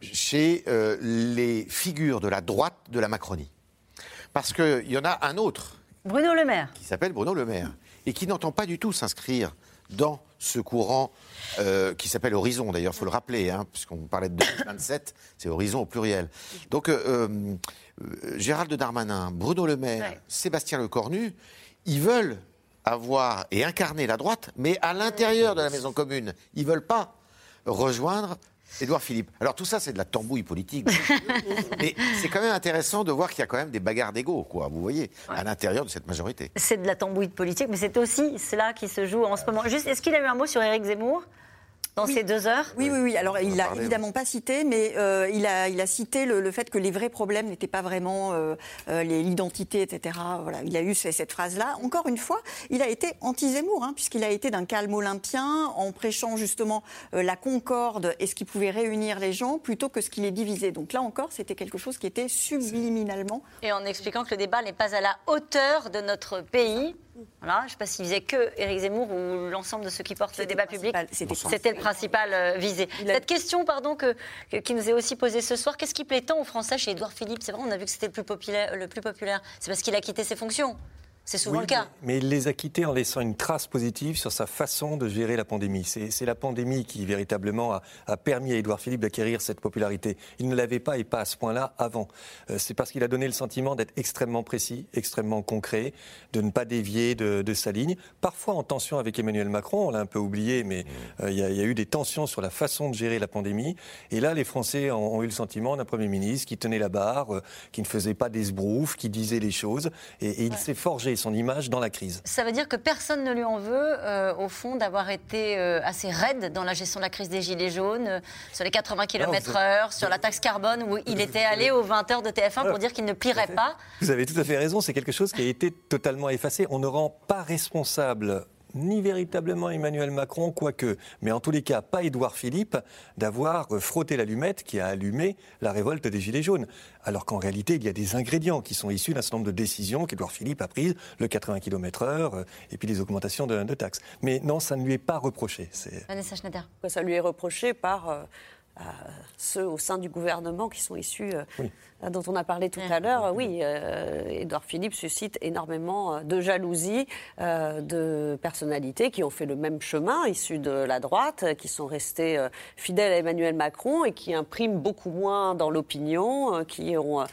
chez euh, les figures de la droite de la Macronie. Parce qu'il y en a un autre Bruno Le Maire. qui s'appelle Bruno Le Maire et qui n'entend pas du tout s'inscrire dans ce courant euh, qui s'appelle Horizon, d'ailleurs, il faut le rappeler, hein, puisqu'on parlait de 2027, c'est Horizon au pluriel. Donc, euh, euh, Gérald Darmanin, Bruno Le Maire, Sébastien Lecornu, ils veulent avoir et incarner la droite, mais à l'intérieur de la maison commune. Ils veulent pas rejoindre Édouard Philippe. Alors tout ça, c'est de la tambouille politique. *laughs* mais c'est quand même intéressant de voir qu'il y a quand même des bagarres d'ego, quoi, vous voyez, à l'intérieur de cette majorité. C'est de la tambouille politique, mais c'est aussi cela qui se joue en ce moment. Juste, est-ce qu'il a eu un mot sur Éric Zemmour? Dans ces deux heures Oui, oui, oui. Alors, il l'a parler, évidemment pas cité, mais euh, il, a, il a cité le, le fait que les vrais problèmes n'étaient pas vraiment euh, euh, les- l'identité, etc. Voilà, il a eu ce- cette phrase-là. Encore une fois, il a été anti-Zemmour, hein, puisqu'il a été d'un calme olympien en prêchant justement euh, la concorde et ce qui pouvait réunir les gens plutôt que ce qui les divisait. Donc là encore, c'était quelque chose qui était subliminalement Et en expliquant que le débat n'est pas à la hauteur de notre pays. Voilà, je ne sais pas s'il visait que Éric Zemmour ou l'ensemble de ceux qui portent le débat public. c'était- le principal euh, visé. Cette question, pardon, que, que- qui nous est aussi posée ce soir, qu'est-ce qui plaît tant aux Français chez Édouard Philippe? C'est vrai, on a vu que c'était le plus populaire. Le plus populaire. C'est parce qu'il a quitté ses fonctions. C'est souvent Oui, le cas. Mais il les a quittés en laissant une trace positive sur sa façon de gérer la pandémie. C'est la pandémie qui, véritablement, a, a permis à Édouard Philippe d'acquérir cette popularité. Il ne l'avait pas et pas à ce point-là avant. Euh, C'est parce qu'il a donné le sentiment d'être extrêmement précis, extrêmement concret, de ne pas dévier de, de sa ligne. Parfois en tension avec Emmanuel Macron, on l'a un peu oublié, mais euh, il y, a- il y a eu des tensions sur la façon de gérer la pandémie. Et là, les Français ont, ont eu le sentiment d'un Premier ministre qui tenait la barre, euh, qui ne faisait pas des sbroufs, qui disait les choses. Et, et il s'est forgé son image dans la crise. Ça veut dire que personne ne lui en veut, euh, au fond, d'avoir été euh, assez raide dans la gestion de la crise des Gilets jaunes, euh, sur les 80 km/h, sur la taxe carbone, où il était allé aux 20h de TF1 pour dire qu'il ne plierait pas. Vous avez tout à fait raison, c'est quelque chose qui a été totalement effacé. On ne rend pas responsable ni véritablement Emmanuel Macron, quoique, mais en tous les cas pas Édouard Philippe, d'avoir euh, frotté l'allumette qui a allumé la révolte des Gilets jaunes. Alors qu'en réalité, il y a des ingrédients qui sont issus d'un certain nombre de décisions qu'Édouard Philippe a prises, le 80 km/h euh, et puis les augmentations de, de taxes. Mais non, ça ne lui est pas reproché. C'est- Vanessa Schneider. Ça lui est reproché par euh, ceux au sein du gouvernement qui sont issus dont on a parlé tout à l'heure, oui, euh, Édouard Philippe suscite énormément euh, de jalousie euh, de personnalités qui ont fait le même chemin, issus de la droite, qui sont restés fidèles à Emmanuel Macron et qui impriment beaucoup moins dans l'opinion, qui ont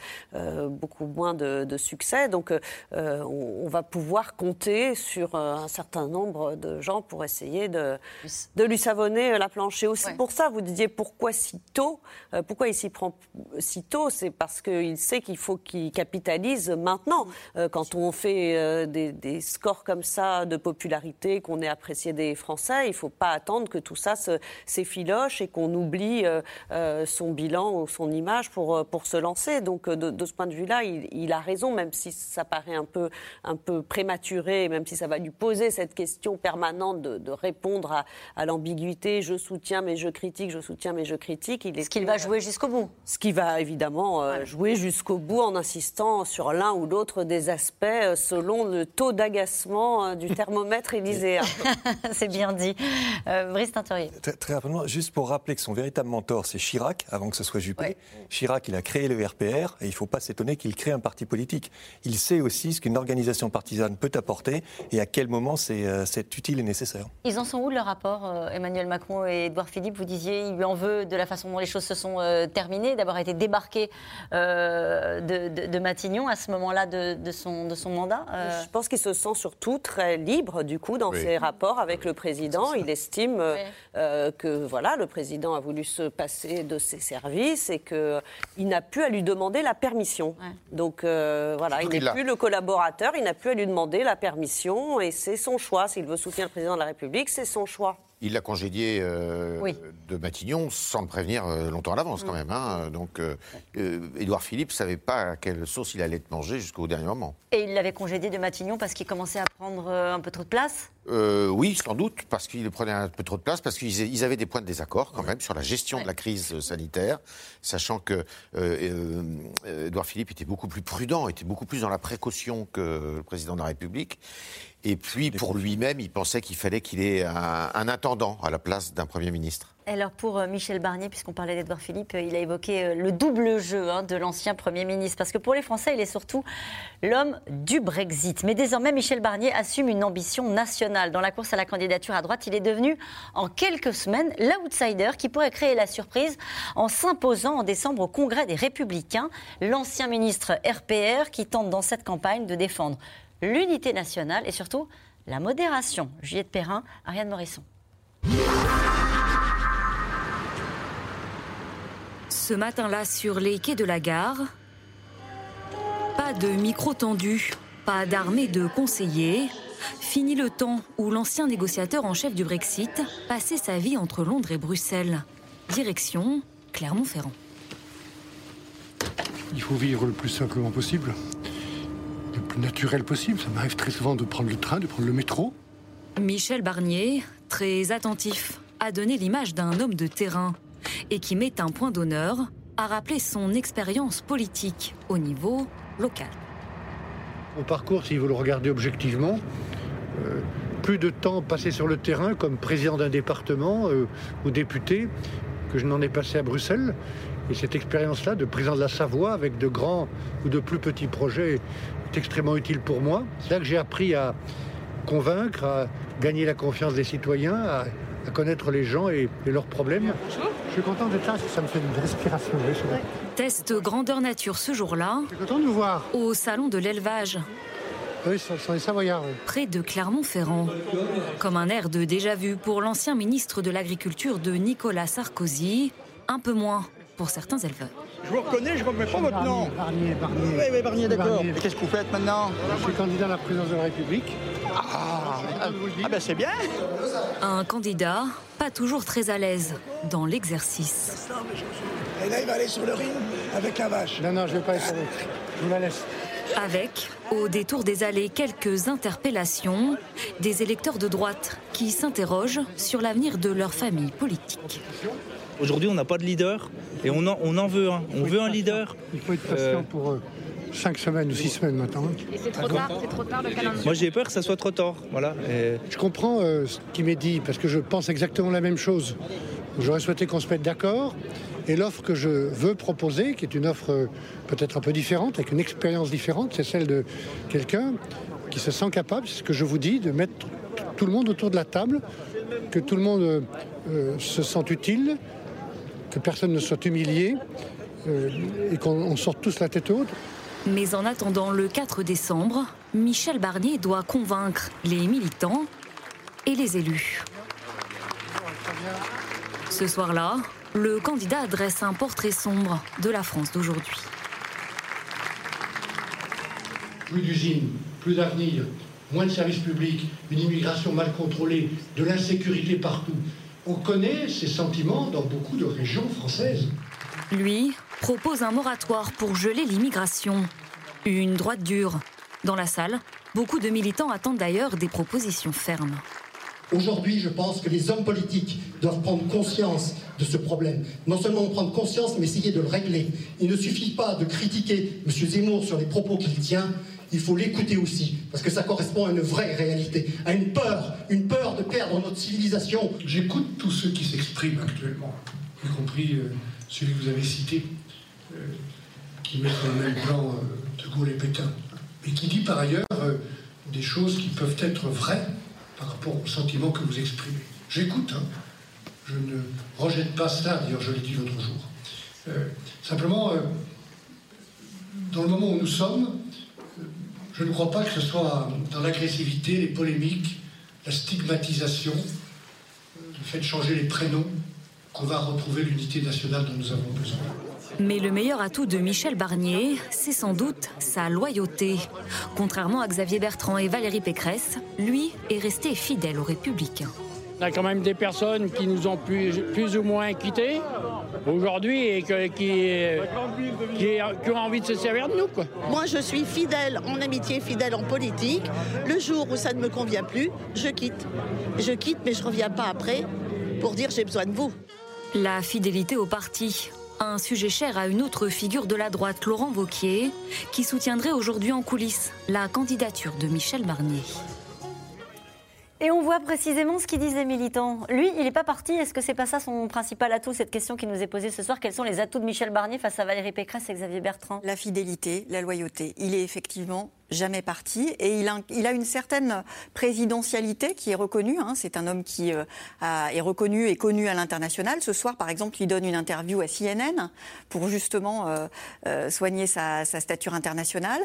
beaucoup moins de, succès. Donc, on, va pouvoir compter sur un certain nombre de gens pour essayer de, de lui savonner la planche. Et aussi pour ça, vous disiez pourquoi si tôt Pourquoi il s'y prend si tôt? C'est parce parce qu'il sait qu'il faut qu'il capitalise maintenant. Euh, quand on fait euh, des, scores comme ça de popularité, qu'on est apprécié des Français, il ne faut pas attendre que tout ça s'effiloche et qu'on oublie euh, son bilan ou son image pour, pour se lancer. Donc de, ce point de vue-là, il, a raison, même si ça paraît un peu, un peu prématuré, même si ça va lui poser cette question permanente de, répondre à, à l'ambiguïté je soutiens mais je critique, je soutiens mais je critique. Il est ce qu'il va jouer jusqu'au bout. Ce qui va évidemment jouer jusqu'au bout en insistant sur l'un ou l'autre des aspects euh, selon le taux d'agacement euh, du thermomètre élyséen. *laughs* C'est bien dit. Euh, Brice Très, très, rapidement, juste pour rappeler que son véritable mentor, c'est Chirac, avant que ce soit Juppé. Chirac, il a créé le RPR et il ne faut pas s'étonner qu'il crée un parti politique. Il sait aussi ce qu'une organisation partisane peut apporter et à quel moment c'est utile et nécessaire. Ils en sont où leur rapport, Emmanuel Macron et Edouard Philippe? Vous disiez, il lui en veut de la façon dont les choses se sont terminées, d'avoir été débarqué euh, de, Matignon à ce moment-là de, son, de son mandat euh, Je pense qu'il se sent surtout très libre, du coup, dans ses rapports avec le président. Il estime euh, que voilà, le président a voulu se passer de ses services et qu'il n'a plus à lui demander la permission. Donc voilà, il n'est plus le collaborateur, il n'a plus à lui demander la permission et c'est son choix. S'il veut soutenir le président de la République, c'est son choix. Il l'a congédié euh, de Matignon sans le prévenir euh, longtemps à l'avance, quand mm. même. Hein. Donc, euh, Édouard Philippe ne savait pas à quelle sauce il allait être mangé jusqu'au dernier moment. Et il l'avait congédié de Matignon parce qu'il commençait à prendre un peu trop de place? Oui, sans doute, parce qu'il prenait un peu trop de place, parce qu'ils avaient des points de désaccord, quand même, sur la gestion de la crise sanitaire, sachant que Édouard Philippe était beaucoup plus prudent, était beaucoup plus dans la précaution que le président de la République. Et puis, pour lui-même, il pensait qu'il fallait qu'il ait un, intendant à la place d'un Premier ministre. Alors pour euh, Michel Barnier, puisqu'on parlait d'Edouard Philippe, euh, il a évoqué euh, le double jeu hein, de l'ancien Premier ministre. Parce que pour les Français, il est surtout l'homme du Brexit. Mais désormais, Michel Barnier assume une ambition nationale. Dans la course à la candidature à droite, il est devenu en quelques semaines l'outsider qui pourrait créer la surprise en s'imposant en décembre au Congrès des Républicains. L'ancien ministre RPR qui tente dans cette campagne de défendre l'unité nationale et surtout la modération. Juliette Perrin, Ariane Morisson. Ce matin-là, sur les quais de la gare, pas de micro tendu, pas d'armée de conseillers. Fini le temps où l'ancien négociateur en chef du Brexit passait sa vie entre Londres et Bruxelles. Direction Clermont-Ferrand. Il faut vivre le plus simplement possible le plus naturel possible. Ça m'arrive très souvent de prendre le train, de prendre le métro. Michel Barnier, très attentif, a donné l'image d'un homme de terrain et qui met un point d'honneur à rappeler son expérience politique au niveau local. Mon parcours, si vous le regardez objectivement, euh, plus de temps passé sur le terrain comme président d'un département euh, ou député que je n'en ai passé à Bruxelles. Et cette expérience-là de président de la Savoie avec de grands ou de plus petits projets extrêmement utile pour moi. C'est là que j'ai appris à convaincre, à gagner la confiance des citoyens, à, connaître les gens et, leurs problèmes. Je suis content d'être là, ça me fait une respiration. Test grandeur nature ce jour-là. Je suis content de vous voir. Au salon de l'élevage. Oui, ce sont les Savoyards. Près de Clermont-Ferrand. Comme un air de déjà-vu pour l'ancien ministre de l'Agriculture de Nicolas Sarkozy, un peu moins pour certains éleveurs. Je vous reconnais, je ne remets pas votre nom. Barnier, Barnier. Oui, oui, Barnier, d'accord. Et qu'est-ce que vous faites maintenant Je suis candidat à la présidence de la République. Ah, ah ben c'est bien. Un candidat pas toujours très à l'aise dans l'exercice. Et là, il va aller sur le ring avec la vache. Non, non, je ne vais pas aller sur le ring. Je vous la laisse. Avec, au détour des allées, quelques interpellations des électeurs de droite qui s'interrogent sur l'avenir de leur famille politique. Aujourd'hui, on n'a pas de leader et on en, on en veut un. On veut un leader. Il faut être patient pour euh, cinq semaines ou six semaines maintenant. Et c'est trop tard, c'est trop tard le calendrier. Moi, j'ai peur que ça soit trop tard. Voilà. Je comprends euh, ce qui m'est dit parce que je pense exactement la même chose. J'aurais souhaité qu'on se mette d'accord. Et l'offre que je veux proposer, qui est une offre euh, peut-être un peu différente, avec une expérience différente, c'est celle de quelqu'un qui se sent capable, c'est ce que je vous dis, de mettre tout le monde autour de la table, que tout le monde euh, euh, se sent utile, que personne ne soit humilié euh, et qu'on on sorte tous la tête haute. Mais en attendant le 4 décembre, Michel Barnier doit convaincre les militants et les élus. Ce soir-là, le candidat dresse un portrait sombre de la France d'aujourd'hui. Plus d'usines, plus d'avenir, moins de services publics, une immigration mal contrôlée, de l'insécurité partout. On connaît ces sentiments dans beaucoup de régions françaises. Lui propose un moratoire pour geler l'immigration. Une droite dure. Dans la salle, beaucoup de militants attendent d'ailleurs des propositions fermes. Aujourd'hui, je pense que les hommes politiques doivent prendre conscience de ce problème. Non seulement en prendre conscience, mais essayer de le régler. Il ne suffit pas de critiquer M. Zemmour sur les propos qu'il tient, il faut l'écouter aussi, parce que ça correspond à une vraie réalité, à une peur, une peur de perdre notre civilisation. J'écoute tous ceux qui s'expriment actuellement, y compris euh, celui que vous avez cité, euh, qui met sur le même plan euh, De Gaulle et Pétain, et qui dit par ailleurs des choses qui peuvent être vraies par rapport au sentiment que vous exprimez. J'écoute, hein. je ne rejette pas cela, d'ailleurs je l'ai dit l'autre jour. Simplement, dans le moment où nous sommes, je ne crois pas que ce soit dans l'agressivité, les polémiques, la stigmatisation, euh, le fait de changer les prénoms, qu'on va retrouver l'unité nationale dont nous avons besoin. Mais le meilleur atout de Michel Barnier, c'est sans doute sa loyauté. Contrairement à Xavier Bertrand et Valérie Pécresse, lui est resté fidèle aux Républicains. On a quand même des personnes qui nous ont plus, plus ou moins quittés aujourd'hui et que- qui, qui- qui ont envie de se servir de nous. Quoi. Moi, je suis fidèle en amitié, fidèle en politique. Le jour où ça ne me convient plus, je quitte. Je quitte, mais je ne reviens pas après pour dire j'ai besoin de vous. La fidélité au parti. Un sujet cher à une autre figure de la droite, Laurent Wauquiez, qui soutiendrait aujourd'hui en coulisses la candidature de Michel Barnier. Et on voit précisément ce qu'ils disent les militants. Lui, il n'est pas parti. Est-ce que c'est pas ça son principal atout, cette question qui nous est posée ce soir? Quels sont les atouts de Michel Barnier face à Valérie Pécresse et Xavier Bertrand? La fidélité, la loyauté. Il est effectivement jamais parti et il a, il a une certaine présidentialité qui est reconnue. hein. C'est un homme qui euh, a- est reconnu et connu à l'international. Ce soir, par exemple, il donne une interview à CNN pour justement euh, euh, soigner sa, sa stature internationale.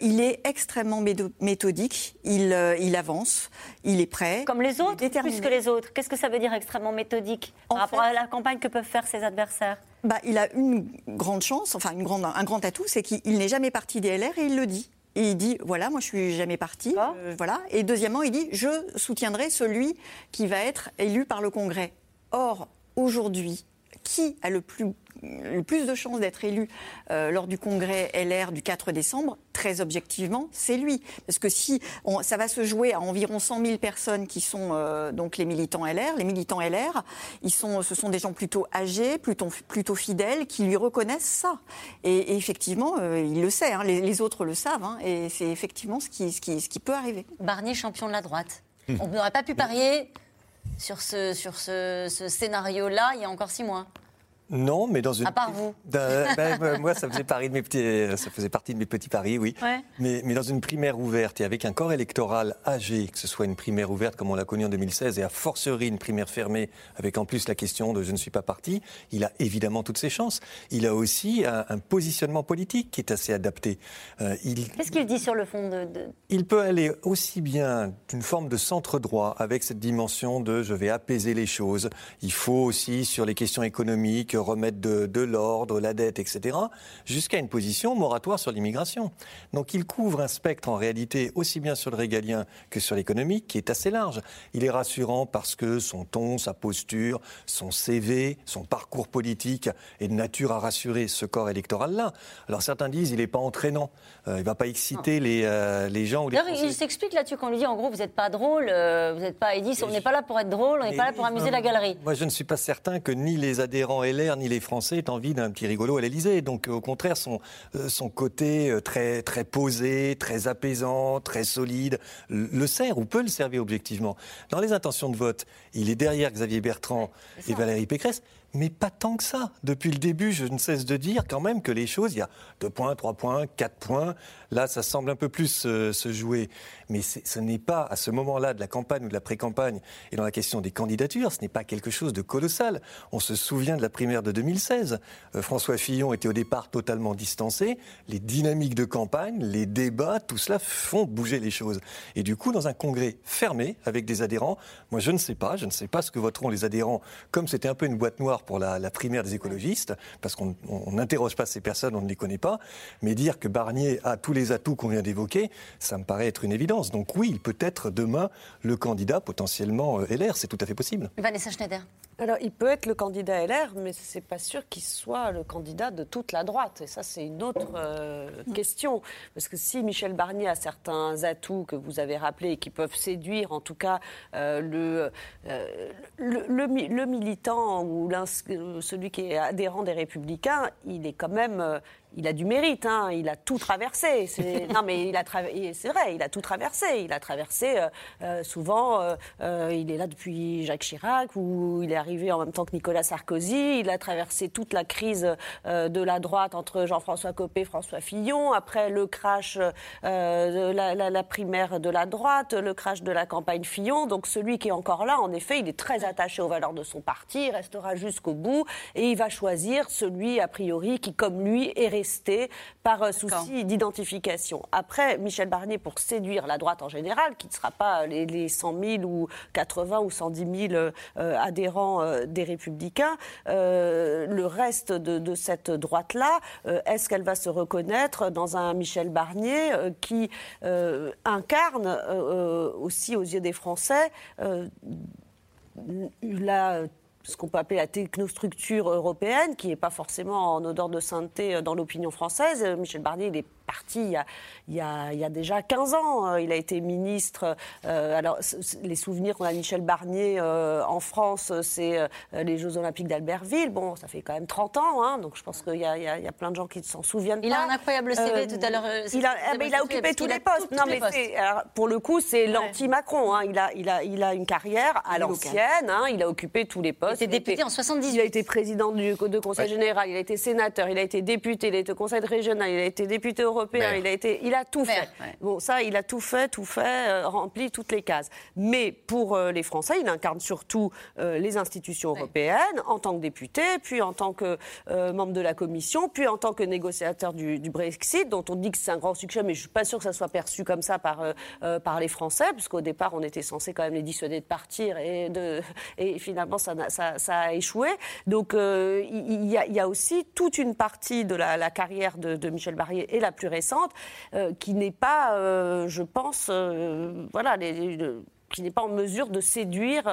Il est extrêmement méthodique. Il, il avance. Il est prêt. Comme les autres, plus que les autres. Qu'est-ce que ça veut dire extrêmement méthodique par rapport à la campagne que peuvent faire ses adversaires? Bah, il a une grande chance, enfin une grande, un grand atout, c'est qu'il il n'est jamais parti des LR et il le dit. Et il dit voilà, moi je suis jamais parti, euh, voilà. Et deuxièmement, il dit je soutiendrai celui qui va être élu par le Congrès. Or aujourd'hui, qui a le plus le plus de chances d'être élu euh, lors du congrès LR du 4 décembre, très objectivement, c'est lui. Parce que si ça va se jouer à environ 100 000 personnes qui sont euh, donc les militants LR, les militants LR, ils sont, ce sont des gens plutôt âgés, plutôt, fidèles, qui lui reconnaissent ça. Et, effectivement, euh, il le sait, hein, les, autres le savent, hein, et c'est effectivement ce qui, qui, peut arriver. Barnier, champion de la droite. On n'aurait pas pu parier sur ce scénario-là il y a encore six mois. Non, mais dans une. À part vous. D'un- ben, moi, ça faisait, partie de mes petits, ça faisait partie de mes petits paris, oui. Ouais. Mais, mais dans une primaire ouverte et avec un corps électoral âgé, que ce soit une primaire ouverte comme on l'a connu en 2016 et à fortiori une primaire fermée avec en plus la question de je ne suis pas parti, il a évidemment toutes ses chances. Il a aussi un, un positionnement politique qui est assez adapté. Euh, il, Qu'est-ce qu'il dit sur le fond de, de- il peut aller aussi bien d'une forme de centre droit avec cette dimension de je vais apaiser les choses. Il faut aussi sur les questions économiques remettre de, de l'ordre, la dette, etc. Jusqu'à une position moratoire sur l'immigration. Donc il couvre un spectre en réalité aussi bien sur le régalien que sur l'économique qui est assez large. Il est rassurant parce que son ton, sa posture, son CV, son parcours politique est de nature à rassurer ce corps électoral-là. Alors certains disent il n'est pas entraînant, euh, il ne va pas exciter les, euh, les gens ou les D'ailleurs, il s'explique là-dessus quand on lui dit en gros, vous n'êtes pas drôle, euh, vous n'êtes pas Edis, on n'est pas là pour être drôle, on n'est pas là pour amuser la galerie. Moi, je ne suis pas certain que ni les adhérents LR Ni les Français n'ont envie d'un petit rigolo à l'Élysée. Donc au contraire, son, euh, son côté euh, très, très posé, très apaisant, très solide, le le sert ou peut le servir objectivement. Dans les intentions de vote, il est derrière Xavier Bertrand et Valérie Pécresse. Mais pas tant que ça. Depuis le début, je ne cesse de dire quand même que les choses, il y a 2 points, 3 points, 4 points. Là, ça semble un peu plus euh, se jouer. Mais ce n'est pas à ce moment-là de la campagne ou de la pré-campagne et dans la question des candidatures, ce n'est pas quelque chose de colossal. On se souvient de la primaire de 2016. Euh, François Fillon était au départ totalement distancé. Les dynamiques de campagne, les débats, tout cela font bouger les choses. Et du coup, dans un congrès fermé avec des adhérents, moi je ne sais pas, je ne sais pas ce que voteront les adhérents, comme c'était un peu une boîte noire pour la, primaire des écologistes, parce qu'on on- on n'interroge pas ces personnes, on ne les connaît pas, mais dire que Barnier a tous les atouts qu'on vient d'évoquer, ça me paraît être une évidence. Donc oui, il peut être demain le candidat potentiellement euh, LR, c'est tout à fait possible. Vanessa Schneider. Alors, il peut être le candidat LR, mais c'est pas sûr qu'il soit le candidat de toute la droite. Et ça, c'est une autre euh, question. Parce que si Michel Barnier a certains atouts que vous avez rappelés et qui peuvent séduire, en tout cas, euh, le, euh, le, le mi- le militant ou celui qui est adhérent des Républicains, il est quand même. Il a du mérite, hein, il a tout traversé. C'est- *laughs* Non, mais il a traversé, c'est vrai, il a tout traversé. Il a traversé euh, euh, souvent, euh, euh, il est là depuis Jacques Chirac, où il est arrivé en même temps que Nicolas Sarkozy. Il a traversé toute la crise euh, de la droite entre Jean-François Copé et François Fillon. Après le crash euh, de la, la- la primaire de la droite, le crash de la campagne Fillon. Donc celui qui est encore là, en effet, il est très attaché aux valeurs de son parti, il restera jusqu'au bout et il va choisir celui, a priori, qui, comme lui, est par euh, souci d'identification. Après, Michel Barnier, pour séduire la droite en général, qui ne sera pas les, les 100 000 ou 80 ou 110 000 euh, euh, adhérents euh, des Républicains, euh, le reste de, de cette droite-là, euh, est-ce qu'elle va se reconnaître dans un Michel Barnier euh, qui euh, incarne euh, euh, aussi aux yeux des Français euh, la ce qu'on peut appeler la technostructure européenne, qui n'est pas forcément en odeur de sainteté euh, dans l'opinion française. Euh, Michel Barnier, il est parti il y a, il y a- il y a déjà 15 ans. Euh, Il a été ministre. euh, alors, les souvenirs qu'on a de Michel Barnier euh, en France, c'est euh, les Jeux Olympiques d'Albertville. Bon, ça fait quand même 30 ans, hein, donc je pense qu'il y, a- y plein de gens qui ne s'en souviennent Il pas. a un incroyable CV tout à l'heure. Il a, c'est- ah, il a occupé tous les postes. non, mais alors, pour le coup, c'est l'anti-Macron. hein. Il, a, il, a, il a une carrière à l'ancienne. hein. Il a occupé tous les postes. Il était député en 78. Il a été président du de Conseil Ouais. général. Il a été sénateur. Il a été député. Il a été au Conseil régional. Il a été député européen. Maire. Il a été. Il a tout Maire, fait. ouais. Bon, ça, il a tout fait, tout fait, euh, rempli toutes les cases. Mais pour euh, les Français, il incarne surtout euh, les institutions européennes en tant que député, puis en tant que euh, membre de la Commission, puis en tant que négociateur du, du Brexit, dont on dit que c'est un grand succès, mais je suis pas sûre que ça soit perçu comme ça par, par les Français, puisqu'au départ, on était censé quand même les dissuader de partir, et, de, et finalement, ça, n'a- ça, ça a échoué. Donc, il y, a- il y a aussi toute une partie de la, la carrière de, de Michel Barnier, et la plus récente, euh, qui n'est pas, euh, je pense, euh, voilà, les- les- qui n'est pas en mesure de séduire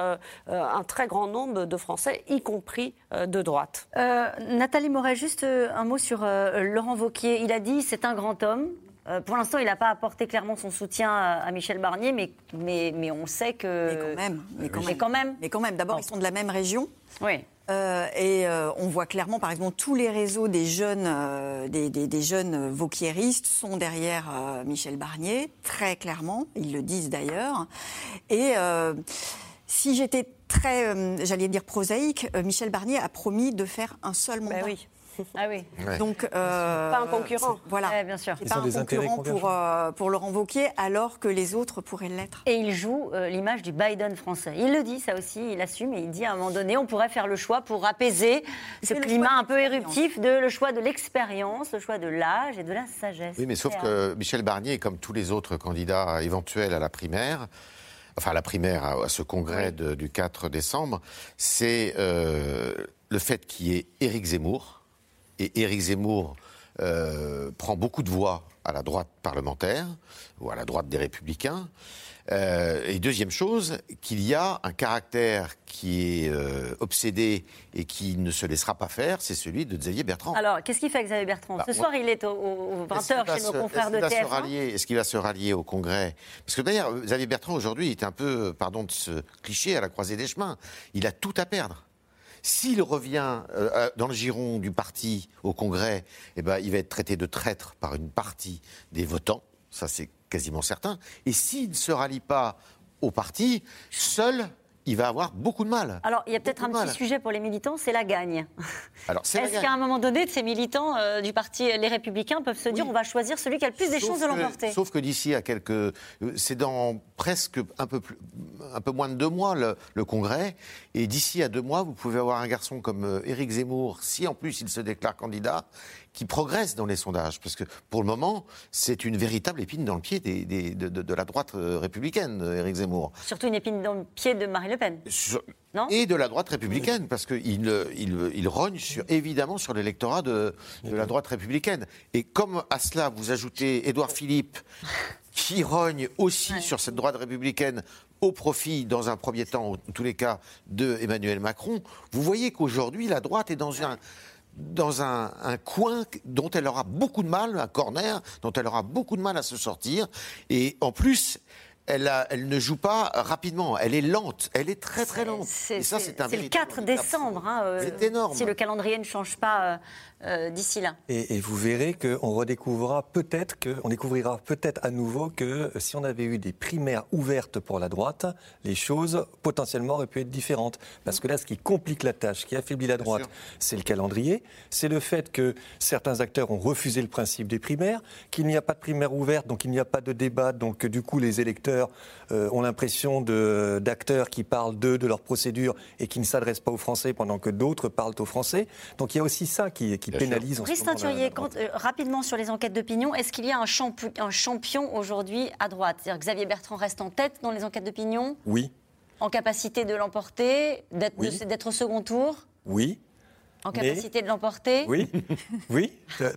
un très grand nombre de Français, y compris euh, de droite. Euh, Nathalie Moret, juste un mot sur euh, Laurent Vauquier. Il a dit c'est un grand homme. Euh, pour l'instant, il n'a pas apporté clairement son soutien à, à Michel Barnier, mais, mais, mais on sait que. Mais quand même. Mais quand Mais même. quand même. Mais quand même. D'abord, ils sont de la même région. Oui. Euh, et euh, on voit clairement, par exemple, tous les réseaux des jeunes, euh, des, des- des jeunes vauquiéristes sont derrière Michel Barnier, très clairement. Ils le disent d'ailleurs. Et si j'étais très, j'allais dire prosaïque, Michel Barnier a promis de faire un seul mandat. oui. Ah oui. Donc, euh, Pas un concurrent. Voilà. bien sûr. Ils pas un concurrent pour, euh, pour Laurent Wauquiez, alors que les autres pourraient l'être. Et il joue euh, l'image du Biden français. Il le dit, ça aussi, il assume et il dit à un moment donné, on pourrait faire le choix pour apaiser ce climat un peu éruptif de le choix de l'expérience, le choix de l'âge et de la sagesse. Oui, mais sauf que Michel Barnier, comme tous les autres candidats éventuels à la primaire, enfin à la primaire, à, à ce congrès de- du 4 décembre, c'est euh, le fait qu'il y ait Éric Zemmour. Et Éric Zemmour euh, prend beaucoup de voix à la droite parlementaire, ou à la droite des Républicains. Euh, et deuxième chose, qu'il y a un caractère qui est euh, obsédé et qui ne se laissera pas faire, c'est celui de Xavier Bertrand. Alors, qu'est-ce qu'il fait Xavier Bertrand Bah, Ce soir, il est au, au- au Est-ce qu'il 20h va chez nos confrères de est-ce qu'il va se TF1. rallier- Est-ce qu'il va se rallier au Congrès Parce que d'ailleurs, Xavier Bertrand, aujourd'hui, est un peu, pardon de ce cliché, à la croisée des chemins. Il a tout à perdre. S'il revient euh, dans le giron du parti au Congrès, eh ben, il va être traité de traître par une partie des votants. Ça, c'est quasiment certain. Et s'il ne se rallie pas au parti, seul, il va avoir beaucoup de mal. Alors, il y a peut-être un de petit sujet pour les militants, c'est la gagne. Alors, c'est Est-ce qu'à un moment donné, ces militants euh, du parti Les Républicains peuvent se dire on va choisir celui qui a le plus des Sauf chances de l'emporter? Sauf que d'ici à quelques. euh, C'est dans presque un peu, plus, un peu moins de deux mois le, le Congrès. Et d'ici à deux mois, vous pouvez avoir un garçon comme euh, Éric Zemmour, si en plus il se déclare candidat, qui progresse dans les sondages. Parce que pour le moment, c'est une véritable épine dans le pied des- des- de, de- de la droite euh, républicaine, euh, Éric Zemmour. Surtout une épine dans le pied de Marine Le Pen. Sur- Non? Et de la droite républicaine, parce qu'il il, il rogne sur, évidemment sur l'électorat de, de la droite républicaine. Et comme à cela, vous ajoutez Édouard Philippe, qui rogne aussi sur cette droite républicaine au profit, dans un premier temps, en tous les cas, de Emmanuel Macron, vous voyez qu'aujourd'hui, la droite est dans un dans un, un coin dont elle aura beaucoup de mal, un corner, dont elle aura beaucoup de mal à se sortir. Et en plus, elle, a- elle ne joue pas rapidement, elle est lente, elle est très très lente. Et ça, c'est un C'est le véritable 4 handicap. décembre, hein, euh, C'est énorme. si le calendrier ne change pas euh, euh, d'ici là. Et, et vous verrez qu'on redécouvrira peut-être que, on découvrira peut-être à nouveau que si on avait eu des primaires ouvertes pour la droite, les choses potentiellement auraient pu être différentes. Parce que là, ce qui complique la tâche, ce qui affaiblit la droite, c'est le calendrier, c'est le fait que certains acteurs ont refusé le principe des primaires, qu'il n'y a pas de primaire ouverte, donc il n'y a pas de débat, donc du coup les électeurs euh, ont l'impression d'acteurs qui parlent d'eux, de leur procédure et qui ne s'adressent pas aux Français pendant que d'autres parlent aux Français. Donc il y a aussi ça qui, qui pénalise en ce Christine moment la- Thurier, quand, euh, rapidement sur les enquêtes d'opinion, est-ce qu'il y a un, champi- un champion aujourd'hui à droite? C'est-à-dire que Xavier Bertrand reste en tête dans les enquêtes d'opinion, Oui, en capacité de l'emporter, d'être Oui. de- d'être au second tour, oui, en Mais- capacité de l'emporter oui, *laughs* oui,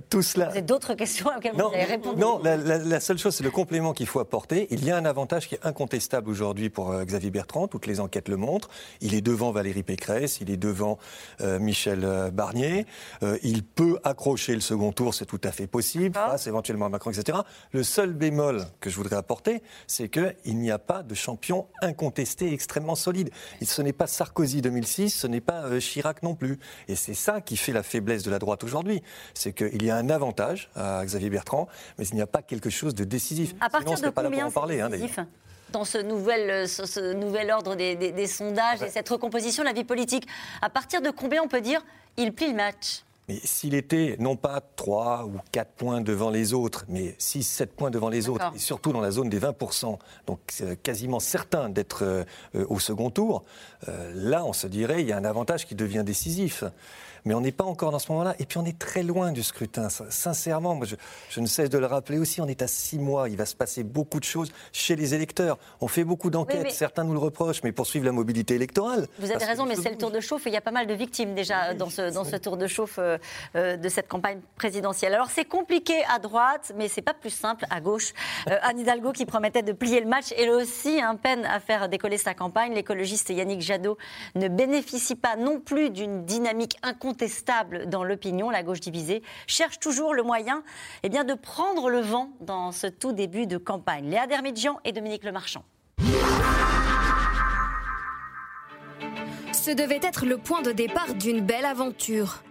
tout cela. Vous avez d'autres questions auxquelles vous avez répondu Non, la, la- la seule chose, c'est le complément qu'il faut apporter. Il y a un avantage qui est incontestable aujourd'hui pour euh, Xavier Bertrand, toutes les enquêtes le montrent. Il est devant Valérie Pécresse, il est devant euh, Michel euh, Barnier. Euh, il peut accrocher le second tour, c'est tout à fait possible, face éventuellement à Macron, etc. Le seul bémol que je voudrais apporter, c'est qu'il n'y a pas de champion incontesté extrêmement solide. Et ce n'est pas Sarkozy 2006, ce n'est pas Chirac non plus. Et c'est ça qui fait la faiblesse de la droite aujourd'hui. C'est qu'il y a un avantage à Xavier Bertrand, mais il n'y a pas quelque chose de décisif. À Sinon, on partir serait de pas là pour combien en parler. c'est hein, dans ce nouvel, euh, ce, ce nouvel ordre des, des- des sondages et cette recomposition de la vie politique, à partir de combien on peut dire il plie le match? Mais s'il était non pas 3 ou 4 points devant les autres, mais 6, 7 points devant les autres, et surtout dans la zone des 20%, donc c'est quasiment certain d'être euh, euh, au second tour, euh, là on se dirait il y a un avantage qui devient décisif. Mais on n'est pas encore dans ce moment-là. Et puis on est très loin du scrutin. Sin- Sincèrement, moi, je, je ne cesse de le rappeler aussi, on est à six mois. Il va se passer beaucoup de choses chez les électeurs. On fait beaucoup d'enquêtes. Oui, mais- Certains nous le reprochent, mais poursuivre la mobilité électorale. Vous avez raison, mais c'est le tour de chauffe et il y a pas mal de victimes déjà dans ce, dans ce tour de chauffe euh, euh, de cette campagne présidentielle. Alors c'est compliqué à droite, mais c'est pas plus simple à gauche. Euh, Anne Hidalgo qui promettait de plier le match, elle aussi un peine à faire décoller sa campagne. L'écologiste Yannick Jadot ne bénéficie pas non plus d'une dynamique incontestable dans l'opinion. La gauche divisée cherche toujours le moyen eh bien, de prendre le vent dans ce tout début de campagne. Léa Dermidjian et Dominique Lemarchand. Ce devait être le point de départ d'une belle aventure,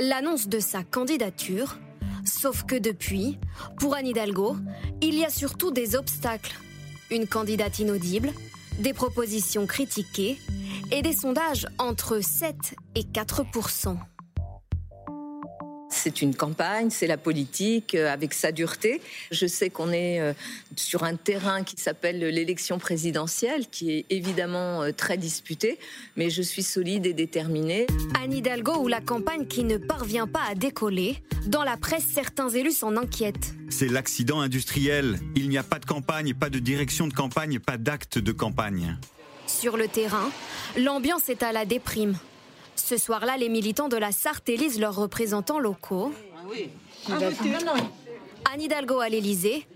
l'annonce de sa candidature. Sauf que depuis, pour Anne Hidalgo, il y a surtout des obstacles. Une candidate inaudible, des propositions critiquées et des sondages entre 7 et 4 C'est une campagne, c'est la politique euh, avec sa dureté. Je sais qu'on est euh, sur un terrain qui s'appelle l'élection présidentielle, qui est évidemment euh, très disputé, mais je suis solide et déterminée. Anne Hidalgo ou la campagne qui ne parvient pas à décoller. Dans la presse, certains élus s'en inquiètent. C'est l'accident industriel. Il n'y a pas de campagne, pas de direction de campagne, pas d'acte de campagne. Sur le terrain, l'ambiance est à la déprime. Ce soir-là, les militants de la Sarthe élisent leurs représentants locaux. Anne Hidalgo à l'Élysée.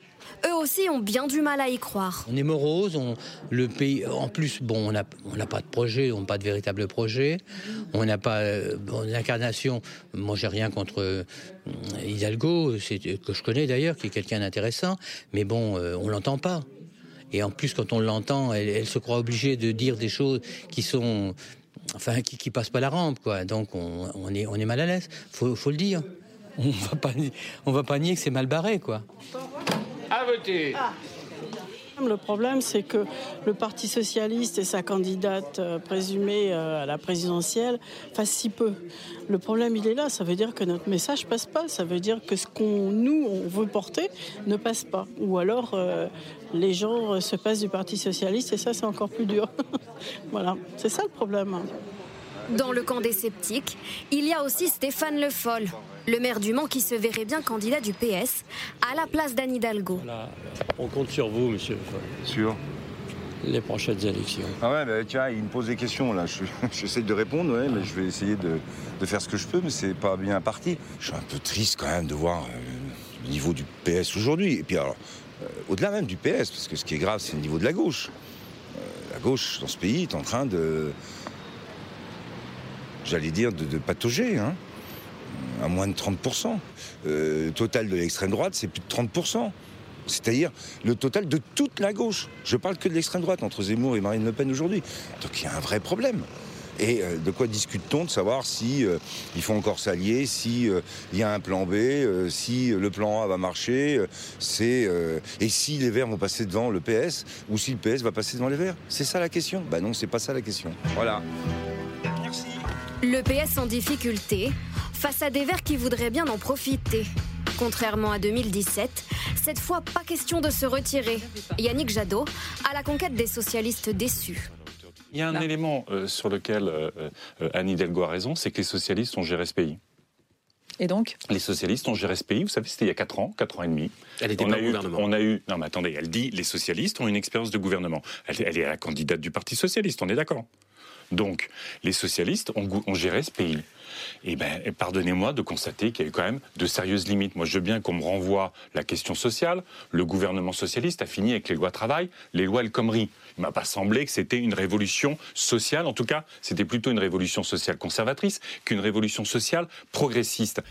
Eux aussi ont bien du mal à y croire. On est morose, on, le pays. En plus, bon, on n'a on n'a pas de projet, on n'a pas de véritable projet. On n'a pas euh, bon, l'incarnation. Moi, j'ai rien contre euh, Hidalgo, c'est que je connais d'ailleurs, qui est quelqu'un d'intéressant. Mais bon, euh, on l'entend pas. Et en plus, quand on l'entend, elle, elle se croit obligée de dire des choses qui sont enfin, qui, qui passe pas la rampe, quoi. Donc, on, on est, on est mal à l'aise. Faut, faut le dire. *laughs* On va pas, on va pas nier que c'est mal barré, quoi. À voter. Le problème, c'est que le Parti socialiste et sa candidate euh, présumée euh, à la présidentielle fassent si peu. Le problème, il est là. Ça veut dire que notre message passe pas. Ça veut dire que ce qu'on nous on veut porter ne passe pas. Ou alors euh, les gens se passent du Parti socialiste et ça, c'est encore plus dur. *laughs* voilà, c'est ça le problème. Dans le camp des sceptiques, il y a aussi Stéphane Le Foll, le maire du Mans qui se verrait bien candidat du PS à la place d'Anne Hidalgo. On compte sur vous, monsieur. Sur Les prochaines élections. Ah ouais, bah, tiens, il me pose des questions là. Je- *laughs* J'essaie de répondre, ouais, mais je vais essayer de, de faire ce que je peux, mais c'est pas bien parti. Je suis un peu triste quand même de voir euh, le niveau du PS aujourd'hui. Et puis alors, euh, au-delà même du PS, parce que ce qui est grave, c'est le niveau de la gauche. Euh, la gauche dans ce pays est en train de, j'allais dire, de, de patauger, hein, à moins de 30%. Euh, total de l'extrême droite, c'est plus de 30%. C'est-à-dire le total de toute la gauche. Je parle que de l'extrême droite entre Zemmour et Marine Le Pen aujourd'hui. Donc il y a un vrai problème. Et euh, de quoi discute-t-on De savoir si euh, il faut encore s'allier, si euh, il y a un plan B, si le plan A va marcher, c'est et si les Verts vont passer devant le PS ou si le PS va passer devant les Verts? C'est ça la question? Bah non, c'est pas ça la question. Voilà. Le PS en difficulté face à des Verts qui voudraient bien en profiter. Contrairement à 2017, cette fois pas question de se retirer. Yannick Jadot à la conquête des socialistes déçus. Il y a un élément euh, sur lequel euh, euh, Anne Hidalgo a raison, c'est que les socialistes ont géré ce pays. Et donc? Les socialistes ont géré ce pays, vous savez, c'était il y a 4 ans, 4 ans et demi. Elle était on pas a au eu, gouvernement. On a eu, non mais attendez, elle dit les socialistes ont une expérience de gouvernement. Elle, elle est la candidate du Parti socialiste, on est d'accord. Donc, les socialistes ont, géré ce pays. Et ben, et pardonnez-moi de constater qu'il y a eu quand même de sérieuses limites. Moi, je veux bien qu'on me renvoie la question sociale. Le gouvernement socialiste a fini avec les lois travail, les lois El Khomri. Il m'a pas semblé que c'était une révolution sociale. En tout cas, c'était plutôt une révolution sociale conservatrice qu'une révolution sociale progressiste.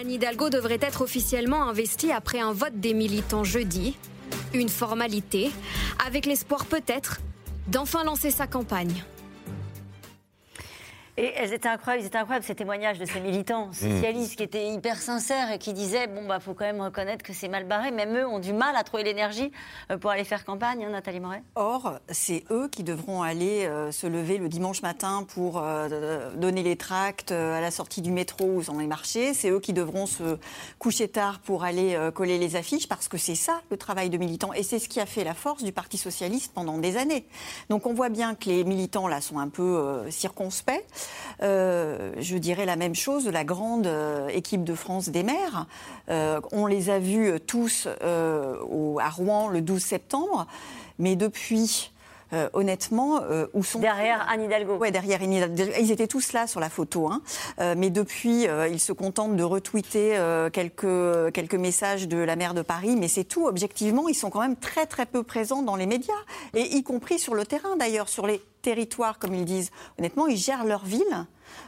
Anne Hidalgo devrait être officiellement investie après un vote des militants jeudi. Une formalité, avec l'espoir peut-être d'enfin lancer sa campagne. Et elles étaient incroyables, ils étaient incroyables ces témoignages de ces militants socialistes qui étaient hyper sincères et qui disaient bon bah faut quand même reconnaître que c'est mal barré. Même eux ont du mal à trouver l'énergie euh, pour aller faire campagne, hein, Nathalie Moret. Or, c'est eux qui devront aller euh, se lever le dimanche matin pour euh, donner les tracts euh, à la sortie du métro ou dans les marchés. C'est eux qui devront se coucher tard pour aller euh, coller les affiches parce que c'est ça le travail de militants. Et c'est ce qui a fait la force du Parti socialiste pendant des années. Donc on voit bien que les militants là sont un peu euh, circonspects. Euh, je dirais la même chose de la grande euh, équipe de France des maires. Euh, on les a vus tous à Rouen le 12 septembre, mais depuis. Euh, honnêtement, euh, où sont derrière Anne Hidalgo Ouais, derrière Anne Hidalgo. Ils étaient tous là sur la photo, hein. Euh, mais depuis, euh, ils se contentent de retweeter euh, quelques quelques messages de la maire de Paris, mais c'est tout. Objectivement, ils sont quand même très très peu présents dans les médias, et y compris sur le terrain d'ailleurs, sur les territoires, comme ils disent. Honnêtement, ils gèrent leur ville,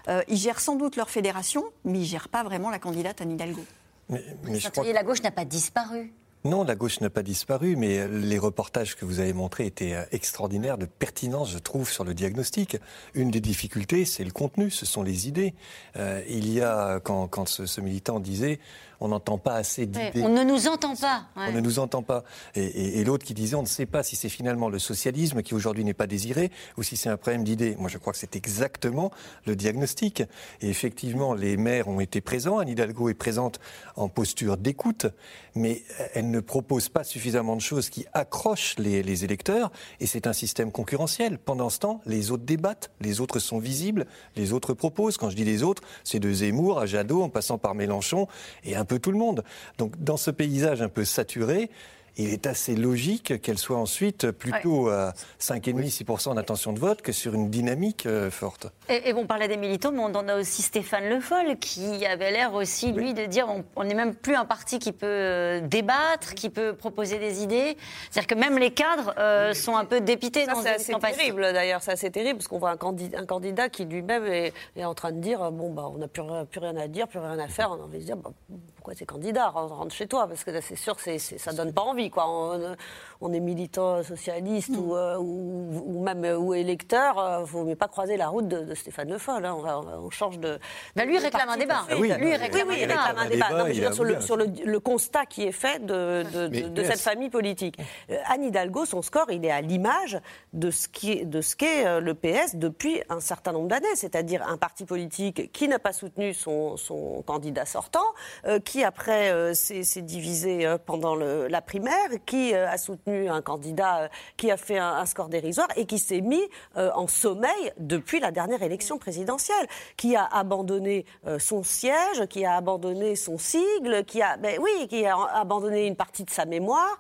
euh, ils gèrent sans doute leur fédération, mais ils gèrent pas vraiment la candidate Anne Hidalgo. Mais, mais je crois la gauche n'a pas disparu. Non, la gauche n'a pas disparu, mais les reportages que vous avez montrés étaient euh, extraordinaires de pertinence, je trouve, sur le diagnostic. Une des difficultés, c'est le contenu, ce sont les idées. Euh, il y a, quand, ce militant disait, on n'entend pas assez Ouais, d'idées. on ne nous entend pas. ouais. On ne nous entend pas. Et, et- et l'autre qui disait, on ne sait pas si c'est finalement le socialisme qui aujourd'hui n'est pas désiré ou si c'est un problème d'idées. Moi, je crois que c'est exactement le diagnostic. Et effectivement, les maires ont été présents. Anne Hidalgo est présente en posture d'écoute, mais elle ne propose pas suffisamment de choses qui accrochent les, les électeurs. Et c'est un système concurrentiel. Pendant ce temps, les autres débattent, les autres sont visibles, les autres proposent. Quand je dis les autres, c'est de Zemmour à Jadot, en passant par Mélenchon et un peu tout le monde. Donc, dans ce paysage un peu saturé, il est assez logique qu'elle soit ensuite plutôt à 5,5-6% d'intention de vote que sur une dynamique euh, forte. Et, et on parlait des militants, mais on en a aussi Stéphane Le Foll qui avait l'air aussi, lui, de dire on- n'est même plus un parti qui peut euh, débattre, qui peut proposer des idées. C'est-à-dire que même les cadres euh, sont un peu dépités Ça, dans c'est cette campagne. terrible d'ailleurs, c'est assez terrible parce qu'on voit un candidat, un candidat qui lui-même est, est en train de dire bon bah on n'a plus, rien- plus rien à dire, plus rien à faire, on a envie de dire bah, pourquoi pourquoi tu es candidat rentre, chez toi, parce que là, c'est sûr c'est, ça donne pas envie. Quoi. On, on est militant socialiste ou, euh, ou, ou même euh, ou électeur, il ne faut mais pas croiser la route de, de Stéphane Le Foll. hein. On, va- change de. Bah, lui de réclame parti un débat. Ah oui, suite. lui réclame oui, un oui, débat. réclame un Un débat. débat, Non, mais je il veux dire, a sur, le, voulu, sur le, le constat qui est fait de, de, Mais- de- de yes. cette famille politique. Euh, Anne Hidalgo, son score, il est à l'image de ce qu'est euh, le PS depuis un certain nombre d'années, c'est-à-dire un parti politique qui n'a pas soutenu son, son candidat sortant, euh, qui après euh, s'est s'est divisé euh, pendant le- la primaire, qui euh, a soutenu un candidat euh, qui a fait un, score dérisoire et qui s'est mis euh, en sommeil depuis la dernière élection présidentielle, qui a abandonné euh, son siège, qui a abandonné son sigle, qui a, ben oui, qui a abandonné une partie de sa mémoire,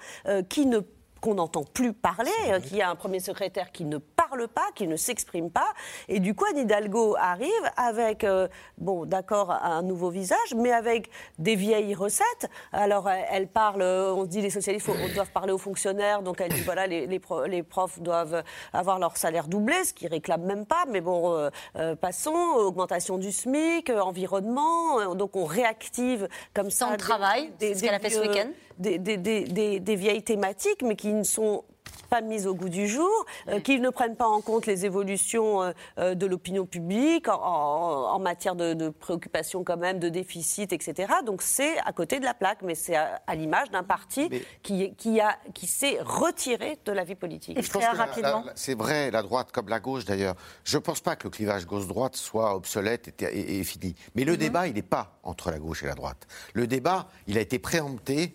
qui ne qu'on n'entend plus parler, euh, qui a un premier secrétaire qui ne parle pas, qui ne s'exprime pas. Et du coup, Anne Hidalgo arrive avec, euh, bon, d'accord, un nouveau visage, mais avec des vieilles recettes. Alors, elle, parle, euh, on se dit les socialistes faut- doivent parler aux fonctionnaires, donc elle dit, voilà, les, les pro- les profs doivent avoir leur salaire doublé, ce qu'ils réclament même pas, mais bon, euh, passons, augmentation du SMIC, euh, environnement, donc on réactive comme ça. Sans travail, c'est ce qu'elle a fait ce week-end. Des, des- des- des- des vieilles thématiques, mais qui ne sont pas mises au goût du jour, euh, qui ne prennent pas en compte les évolutions euh, euh, de l'opinion publique en, en- en matière de, de préoccupation quand même, de déficit, etc. Donc c'est à côté de la plaque, mais c'est à, à l'image d'un parti qui, est- qui, a- qui s'est retiré de la vie politique. Je pense que la- la- la- C'est vrai, la droite comme la gauche d'ailleurs. Je ne pense pas que le clivage gauche-droite soit obsolète et, et- et fini. Mais le débat, il n'est pas entre la gauche et la droite. Le débat, il a été préempté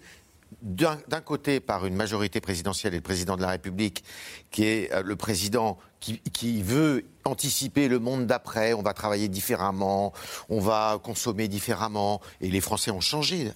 d'un côté par une majorité présidentielle et le président de la République, qui est euh, le président qui, veut anticiper le monde d'après, on va travailler différemment, on va consommer différemment, et les Français ont changé.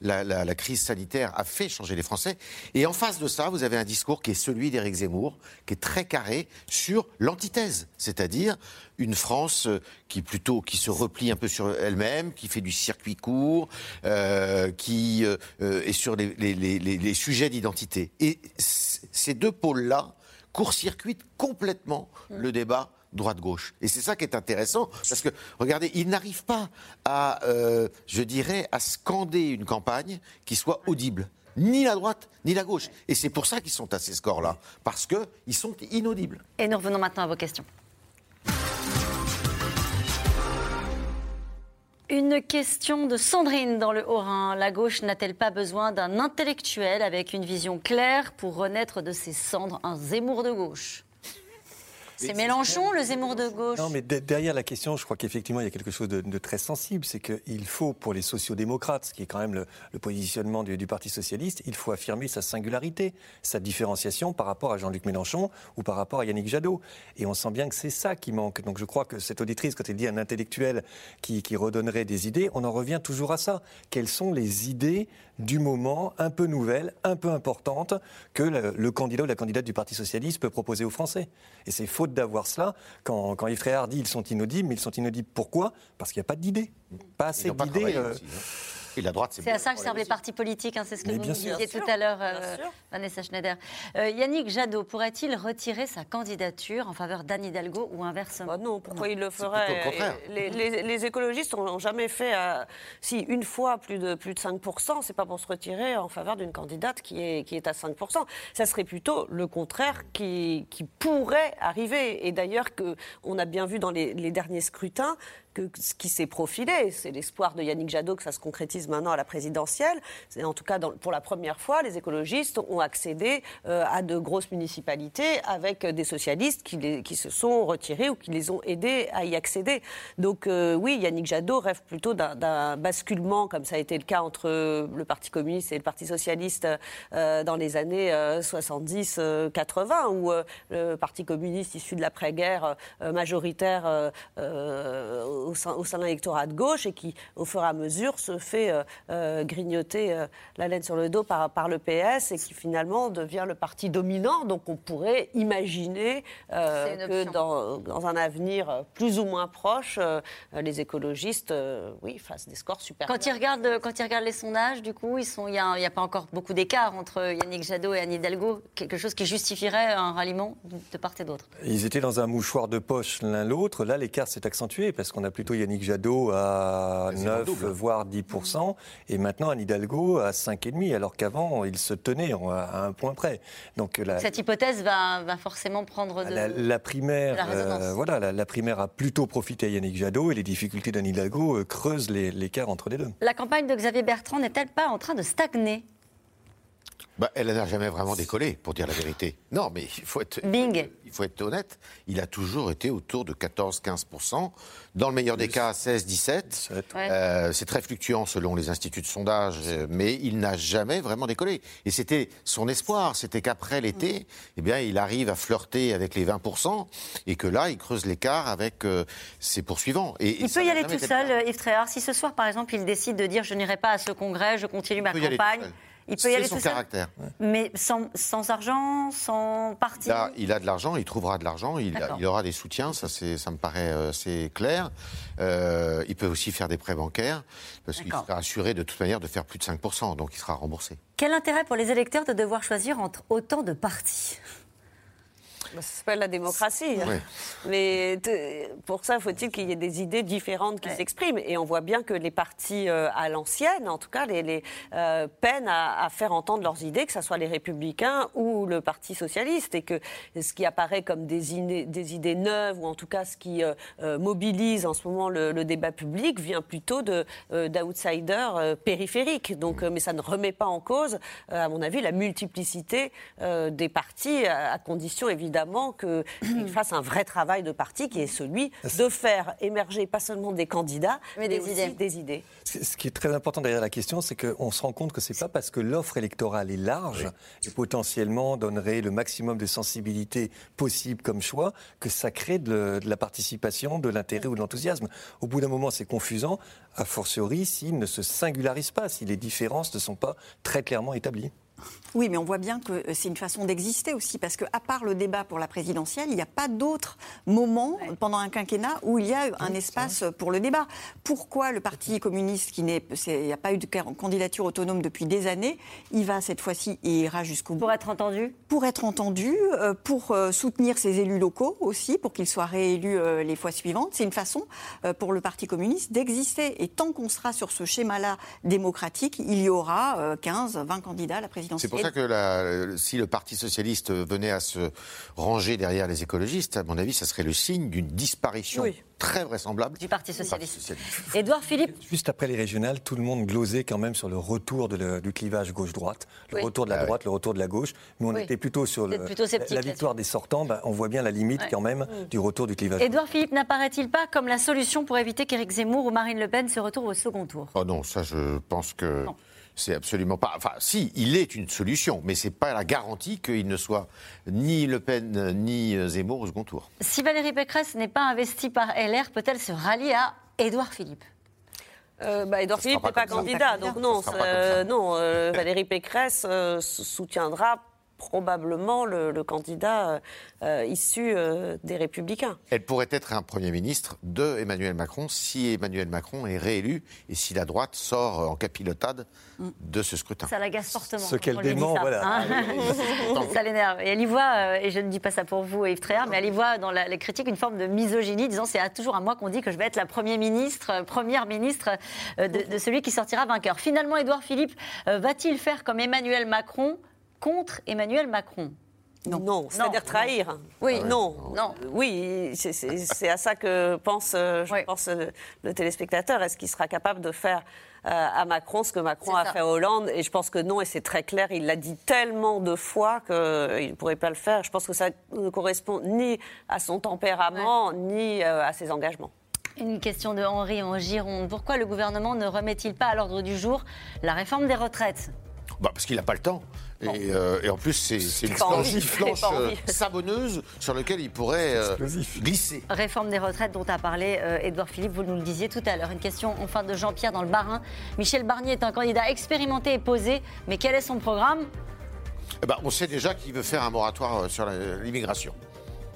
La, crise sanitaire a fait changer les Français. Et en face de ça, vous avez un discours qui est celui d'Éric Zemmour, qui est très carré sur l'antithèse, c'est-à-dire une France euh, qui plutôt qui se replie un peu sur elle-même, qui fait du circuit court, euh, qui euh, est sur les, sujets d'identité. Et ces deux pôles-là court-circuitent complètement le débat droite-gauche. Et c'est ça qui est intéressant, parce que, regardez, ils n'arrivent pas à, euh, je dirais, à scander une campagne qui soit audible. Ni la droite, ni la gauche. Et c'est pour ça qu'ils sont à ces scores-là, parce qu'ils sont inaudibles. Et nous revenons maintenant à vos questions. Une question de Sandrine dans le Haut-Rhin. La gauche n'a-t-elle pas besoin d'un intellectuel avec une vision claire pour renaître de ses cendres Un Zemmour de gauche? C'est Mélenchon, le Zemmour de gauche Non, mais de- derrière la question, je crois qu'effectivement, il y a quelque chose de, de très sensible. C'est qu'il faut, pour les sociodémocrates, ce qui est quand même le, le positionnement du, du Parti socialiste, il faut affirmer sa singularité, sa différenciation par rapport à Jean-Luc Mélenchon ou par rapport à Yannick Jadot. Et on sent bien que c'est ça qui manque. Donc je crois que cette auditrice, quand elle dit un intellectuel qui, qui redonnerait des idées, on en revient toujours à ça. Quelles sont les idées du moment, un peu nouvelles, un peu importantes, que le, le candidat ou la candidate du Parti socialiste peut proposer aux Français Et c'est faute d'avoir cela. Quand, quand Yves Réard dit ils sont inaudibles, mais ils sont inaudibles pourquoi? Parce qu'il n'y a pas d'idées. Pas assez d'idées. Travaillé aussi. Et la droite, c'est C'est à ça que servent les partis politiques, hein, c'est ce que Mais vous nous sûr. disiez tout à l'heure, euh, Vanessa Schneider. Euh, Yannick Jadot pourrait-il retirer sa candidature en faveur d'Anne Hidalgo ou inversement? Non, pourquoi il le ferait? le les, les- les écologistes n'ont jamais fait, euh, si une fois plus de, plus de 5%, c'est pas pour se retirer en faveur d'une candidate qui est, qui est à 5%. Ça serait plutôt le contraire qui, qui pourrait arriver. Et d'ailleurs, on a bien vu dans les, les derniers scrutins que ce qui s'est profilé, c'est l'espoir de Yannick Jadot que ça se concrétise maintenant à la présidentielle. En tout cas pour la première fois, les écologistes ont accédé euh, à de grosses municipalités avec des socialistes qui, se sont retirés ou qui les ont aidés à y accéder. Donc euh, oui, Yannick Jadot rêve plutôt d'un- basculement, comme ça a été le cas entre le Parti communiste et le Parti socialiste euh, dans les années 70-80, où euh, le Parti communiste issu de l'après-guerre euh, majoritaire euh, euh, au sein, au sein de l'électorat de gauche et qui, au fur et à mesure, se fait euh, euh, grignoter euh, la laine sur le dos par, par le PS et qui finalement devient le parti dominant. Donc on pourrait imaginer euh, que dans, dans un avenir plus ou moins proche, euh, les écologistes euh, oui, fassent des scores supérieurs. Quand ils regardent, quand ils regardent les sondages, du coup, ils sont- il n'y a, a pas encore beaucoup d'écart entre Yannick Jadot et Anne Hidalgo, quelque chose qui justifierait un ralliement de part et d'autre. Ils étaient dans un mouchoir de poche l'un l'autre. Là, l'écart s'est accentué parce qu'on a plutôt Yannick Jadot à C'est 9, un double. voire 10%, et maintenant Anne Hidalgo à 5,5%, alors qu'avant, il se tenait en- à un point près. Donc la, Cette hypothèse va, va forcément prendre de... la, la primaire, la euh, voilà, la, la primaire a plutôt profité à Yannick Jadot, et les difficultés d'Anne Hidalgo euh, creusent les- l'écart entre les deux. La campagne de Xavier Bertrand n'est-elle pas en train de stagner? Bah, elle n'a jamais vraiment décollé, pour dire la vérité. Non, mais il faut être, Bing. il faut être honnête. Il a toujours été autour de 14-15%. Dans le meilleur des cas, 16-17%. Ouais. Euh, c'est très fluctuant selon les instituts de sondage, euh, mais il n'a jamais vraiment décollé. Et c'était son espoir, c'était qu'après l'été, eh bien, il arrive à flirter avec les 20% et que là, il creuse l'écart avec euh, ses poursuivants. Et, et Il peut y aller tout seul, euh, Yves Tréhard. Si ce soir, par exemple, il décide de dire je n'irai pas à ce congrès, je continue ma campagne. Il peut C'est y aller son tout seul. caractère. Mais sans, sans argent, sans parti. Là, il a de l'argent, il trouvera de l'argent, il, aura des soutiens, ça, c'est- ça me paraît euh, assez clair. Euh, il peut aussi faire des prêts bancaires, parce qu'il sera assuré de toute manière de faire plus de 5%, donc il sera remboursé. Quel intérêt pour les électeurs de devoir choisir entre autant de partis? Bah, Ça s'appelle la démocratie. Ouais. Mais pour ça, faut-il qu'il y ait des idées différentes qui s'expriment? Et on voit bien que les partis euh, à l'ancienne, en tout cas, les, les, euh, peinent à, à faire entendre leurs idées, que ce soit les républicains ou le Parti socialiste. Et que ce qui apparaît comme des, idées- des idées neuves, ou en tout cas ce qui euh, mobilise en ce moment le, le débat public, vient plutôt de, euh, d'outsiders euh, périphériques. Donc, euh, mais ça ne remet pas en cause, euh, à mon avis, la multiplicité euh, des partis, à, à condition évidemment qu'ils *clears throat* fassent un vrai travail de parti qui est celui de faire émerger pas seulement des candidats, mais, des aussi idées. des idées. Ce qui est très important derrière la question, c'est qu'on se rend compte que c'est pas parce que l'offre électorale est large et potentiellement donnerait le maximum de sensibilité possible comme choix que ça crée de, de la participation, de l'intérêt ou de l'enthousiasme. Au bout d'un moment, c'est confusant, a fortiori s'ils ne se singularisent pas, si les différences ne sont pas très clairement établies. Oui, mais on voit bien que c'est une façon d'exister aussi, parce qu'à part le débat pour la présidentielle, il n'y a pas d'autre moment pendant un quinquennat où il y a un espace pour le débat. Pourquoi le Parti communiste, qui n'est, n'y a pas eu de candidature autonome depuis des années, il va cette fois-ci et ira jusqu'au bout? Pour être entendu? Pour être entendu, euh, pour euh, soutenir ses élus locaux aussi, pour qu'ils soient réélus euh, les fois suivantes. C'est une façon euh, pour le Parti communiste d'exister. Et tant qu'on sera sur ce schéma-là démocratique, il y aura euh, 15, 20 candidats à la présidentielle. C'est pour ça que la- si le Parti socialiste venait à se ranger derrière les écologistes, à mon avis, ça serait le signe d'une disparition Oui. très vraisemblable du Parti socialiste. Édouard Philippe, Juste après les régionales, tout le monde glosait quand même sur le retour de le- du clivage gauche-droite, le Oui. retour de la Ah droite, le retour de la gauche. Mais on Oui. était plutôt sur le- plutôt la, victoire des sortants. Ben, on voit bien la limite Ouais. quand même du retour du clivage. Édouard Philippe n'apparaît-il pas comme la solution pour éviter qu'Éric Zemmour ou Marine Le Pen se retrouvent au second tour? Oh non, ça, je pense que Non. C'est absolument pas. Enfin, si, il est une solution, mais c'est pas la garantie qu'il ne soit ni Le Pen ni Zemmour au second tour. Si Valérie Pécresse n'est pas investie par LR, peut-elle se rallier à Édouard Philippe? Euh, bah, Edouard Ça sera Philippe n'est pas candidat, donc non, Ça sera pas euh, non euh, Valérie Pécresse euh, sou- soutiendra probablement le, le candidat euh, euh, issu euh, des Républicains. Elle pourrait être un Premier ministre de Emmanuel Macron si Emmanuel Macron est réélu et si la droite sort en capilotade de ce scrutin. Ça l'agace fortement. Ce qu'elle dément, ça, voilà. hein. ça l'énerve. Et elle y voit, et je ne dis pas ça pour vous, Yves Tréhard, mais elle y voit dans la, les critiques une forme de misogynie, disant c'est toujours à moi qu'on dit que je vais être la première ministre, première ministre de, de celui qui sortira vainqueur. Finalement, Édouard Philippe va-t-il faire comme Emmanuel Macron contre Emmanuel Macron Non, c'est-à-dire trahir. Oui. Non, Non. Oui, c'est- à ça que pense, euh, je Oui. pense, le, le téléspectateur. Est-ce qu'il sera capable de faire euh, à Macron ce que Macron a ça. fait à Hollande? Et je pense que non, et c'est très clair. Il l'a dit tellement de fois qu'il ne pourrait pas le faire. Je pense que ça ne correspond ni à son tempérament, ni euh, à ses engagements. Une question de Henri en Gironde. Pourquoi le gouvernement ne remet-il pas à l'ordre du jour la réforme des retraites? Bah, parce qu'il n'a pas le temps. Et, euh, et en plus, c'est une planche, euh, envie. savonneuse sur laquelle il pourrait euh, glisser. Réforme des retraites dont a parlé euh, Édouard Philippe, vous nous le disiez tout à l'heure. Une question enfin de Jean-Pierre dans le Barin. Michel Barnier est un candidat expérimenté et posé, mais quel est son programme? Eh ben, on sait déjà qu'il veut faire un moratoire sur l'immigration.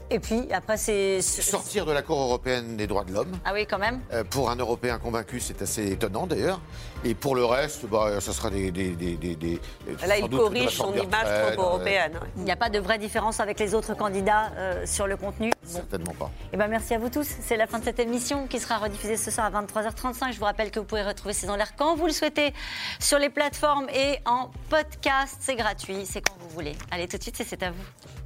Et puis, après, c'est... Sortir de la Cour européenne des droits de l'homme. Ah oui, quand même Euh, Pour un Européen convaincu, c'est assez étonnant d'ailleurs. Et pour le reste, bah, ça sera des. des, des, des- Là, il corrige son image trop européenne. ouais. Il n'y a pas de vraie différence avec les autres candidats euh, sur le contenu? euh, Certainement pas. Eh ben, merci à vous tous. C'est la fin de cette émission qui sera rediffusée ce soir à 23h35. Je vous rappelle que vous pouvez retrouver C'est dans l'air quand vous le souhaitez sur les plateformes et en podcast. C'est gratuit, c'est quand vous voulez. Allez, tout de suite, c'est à vous.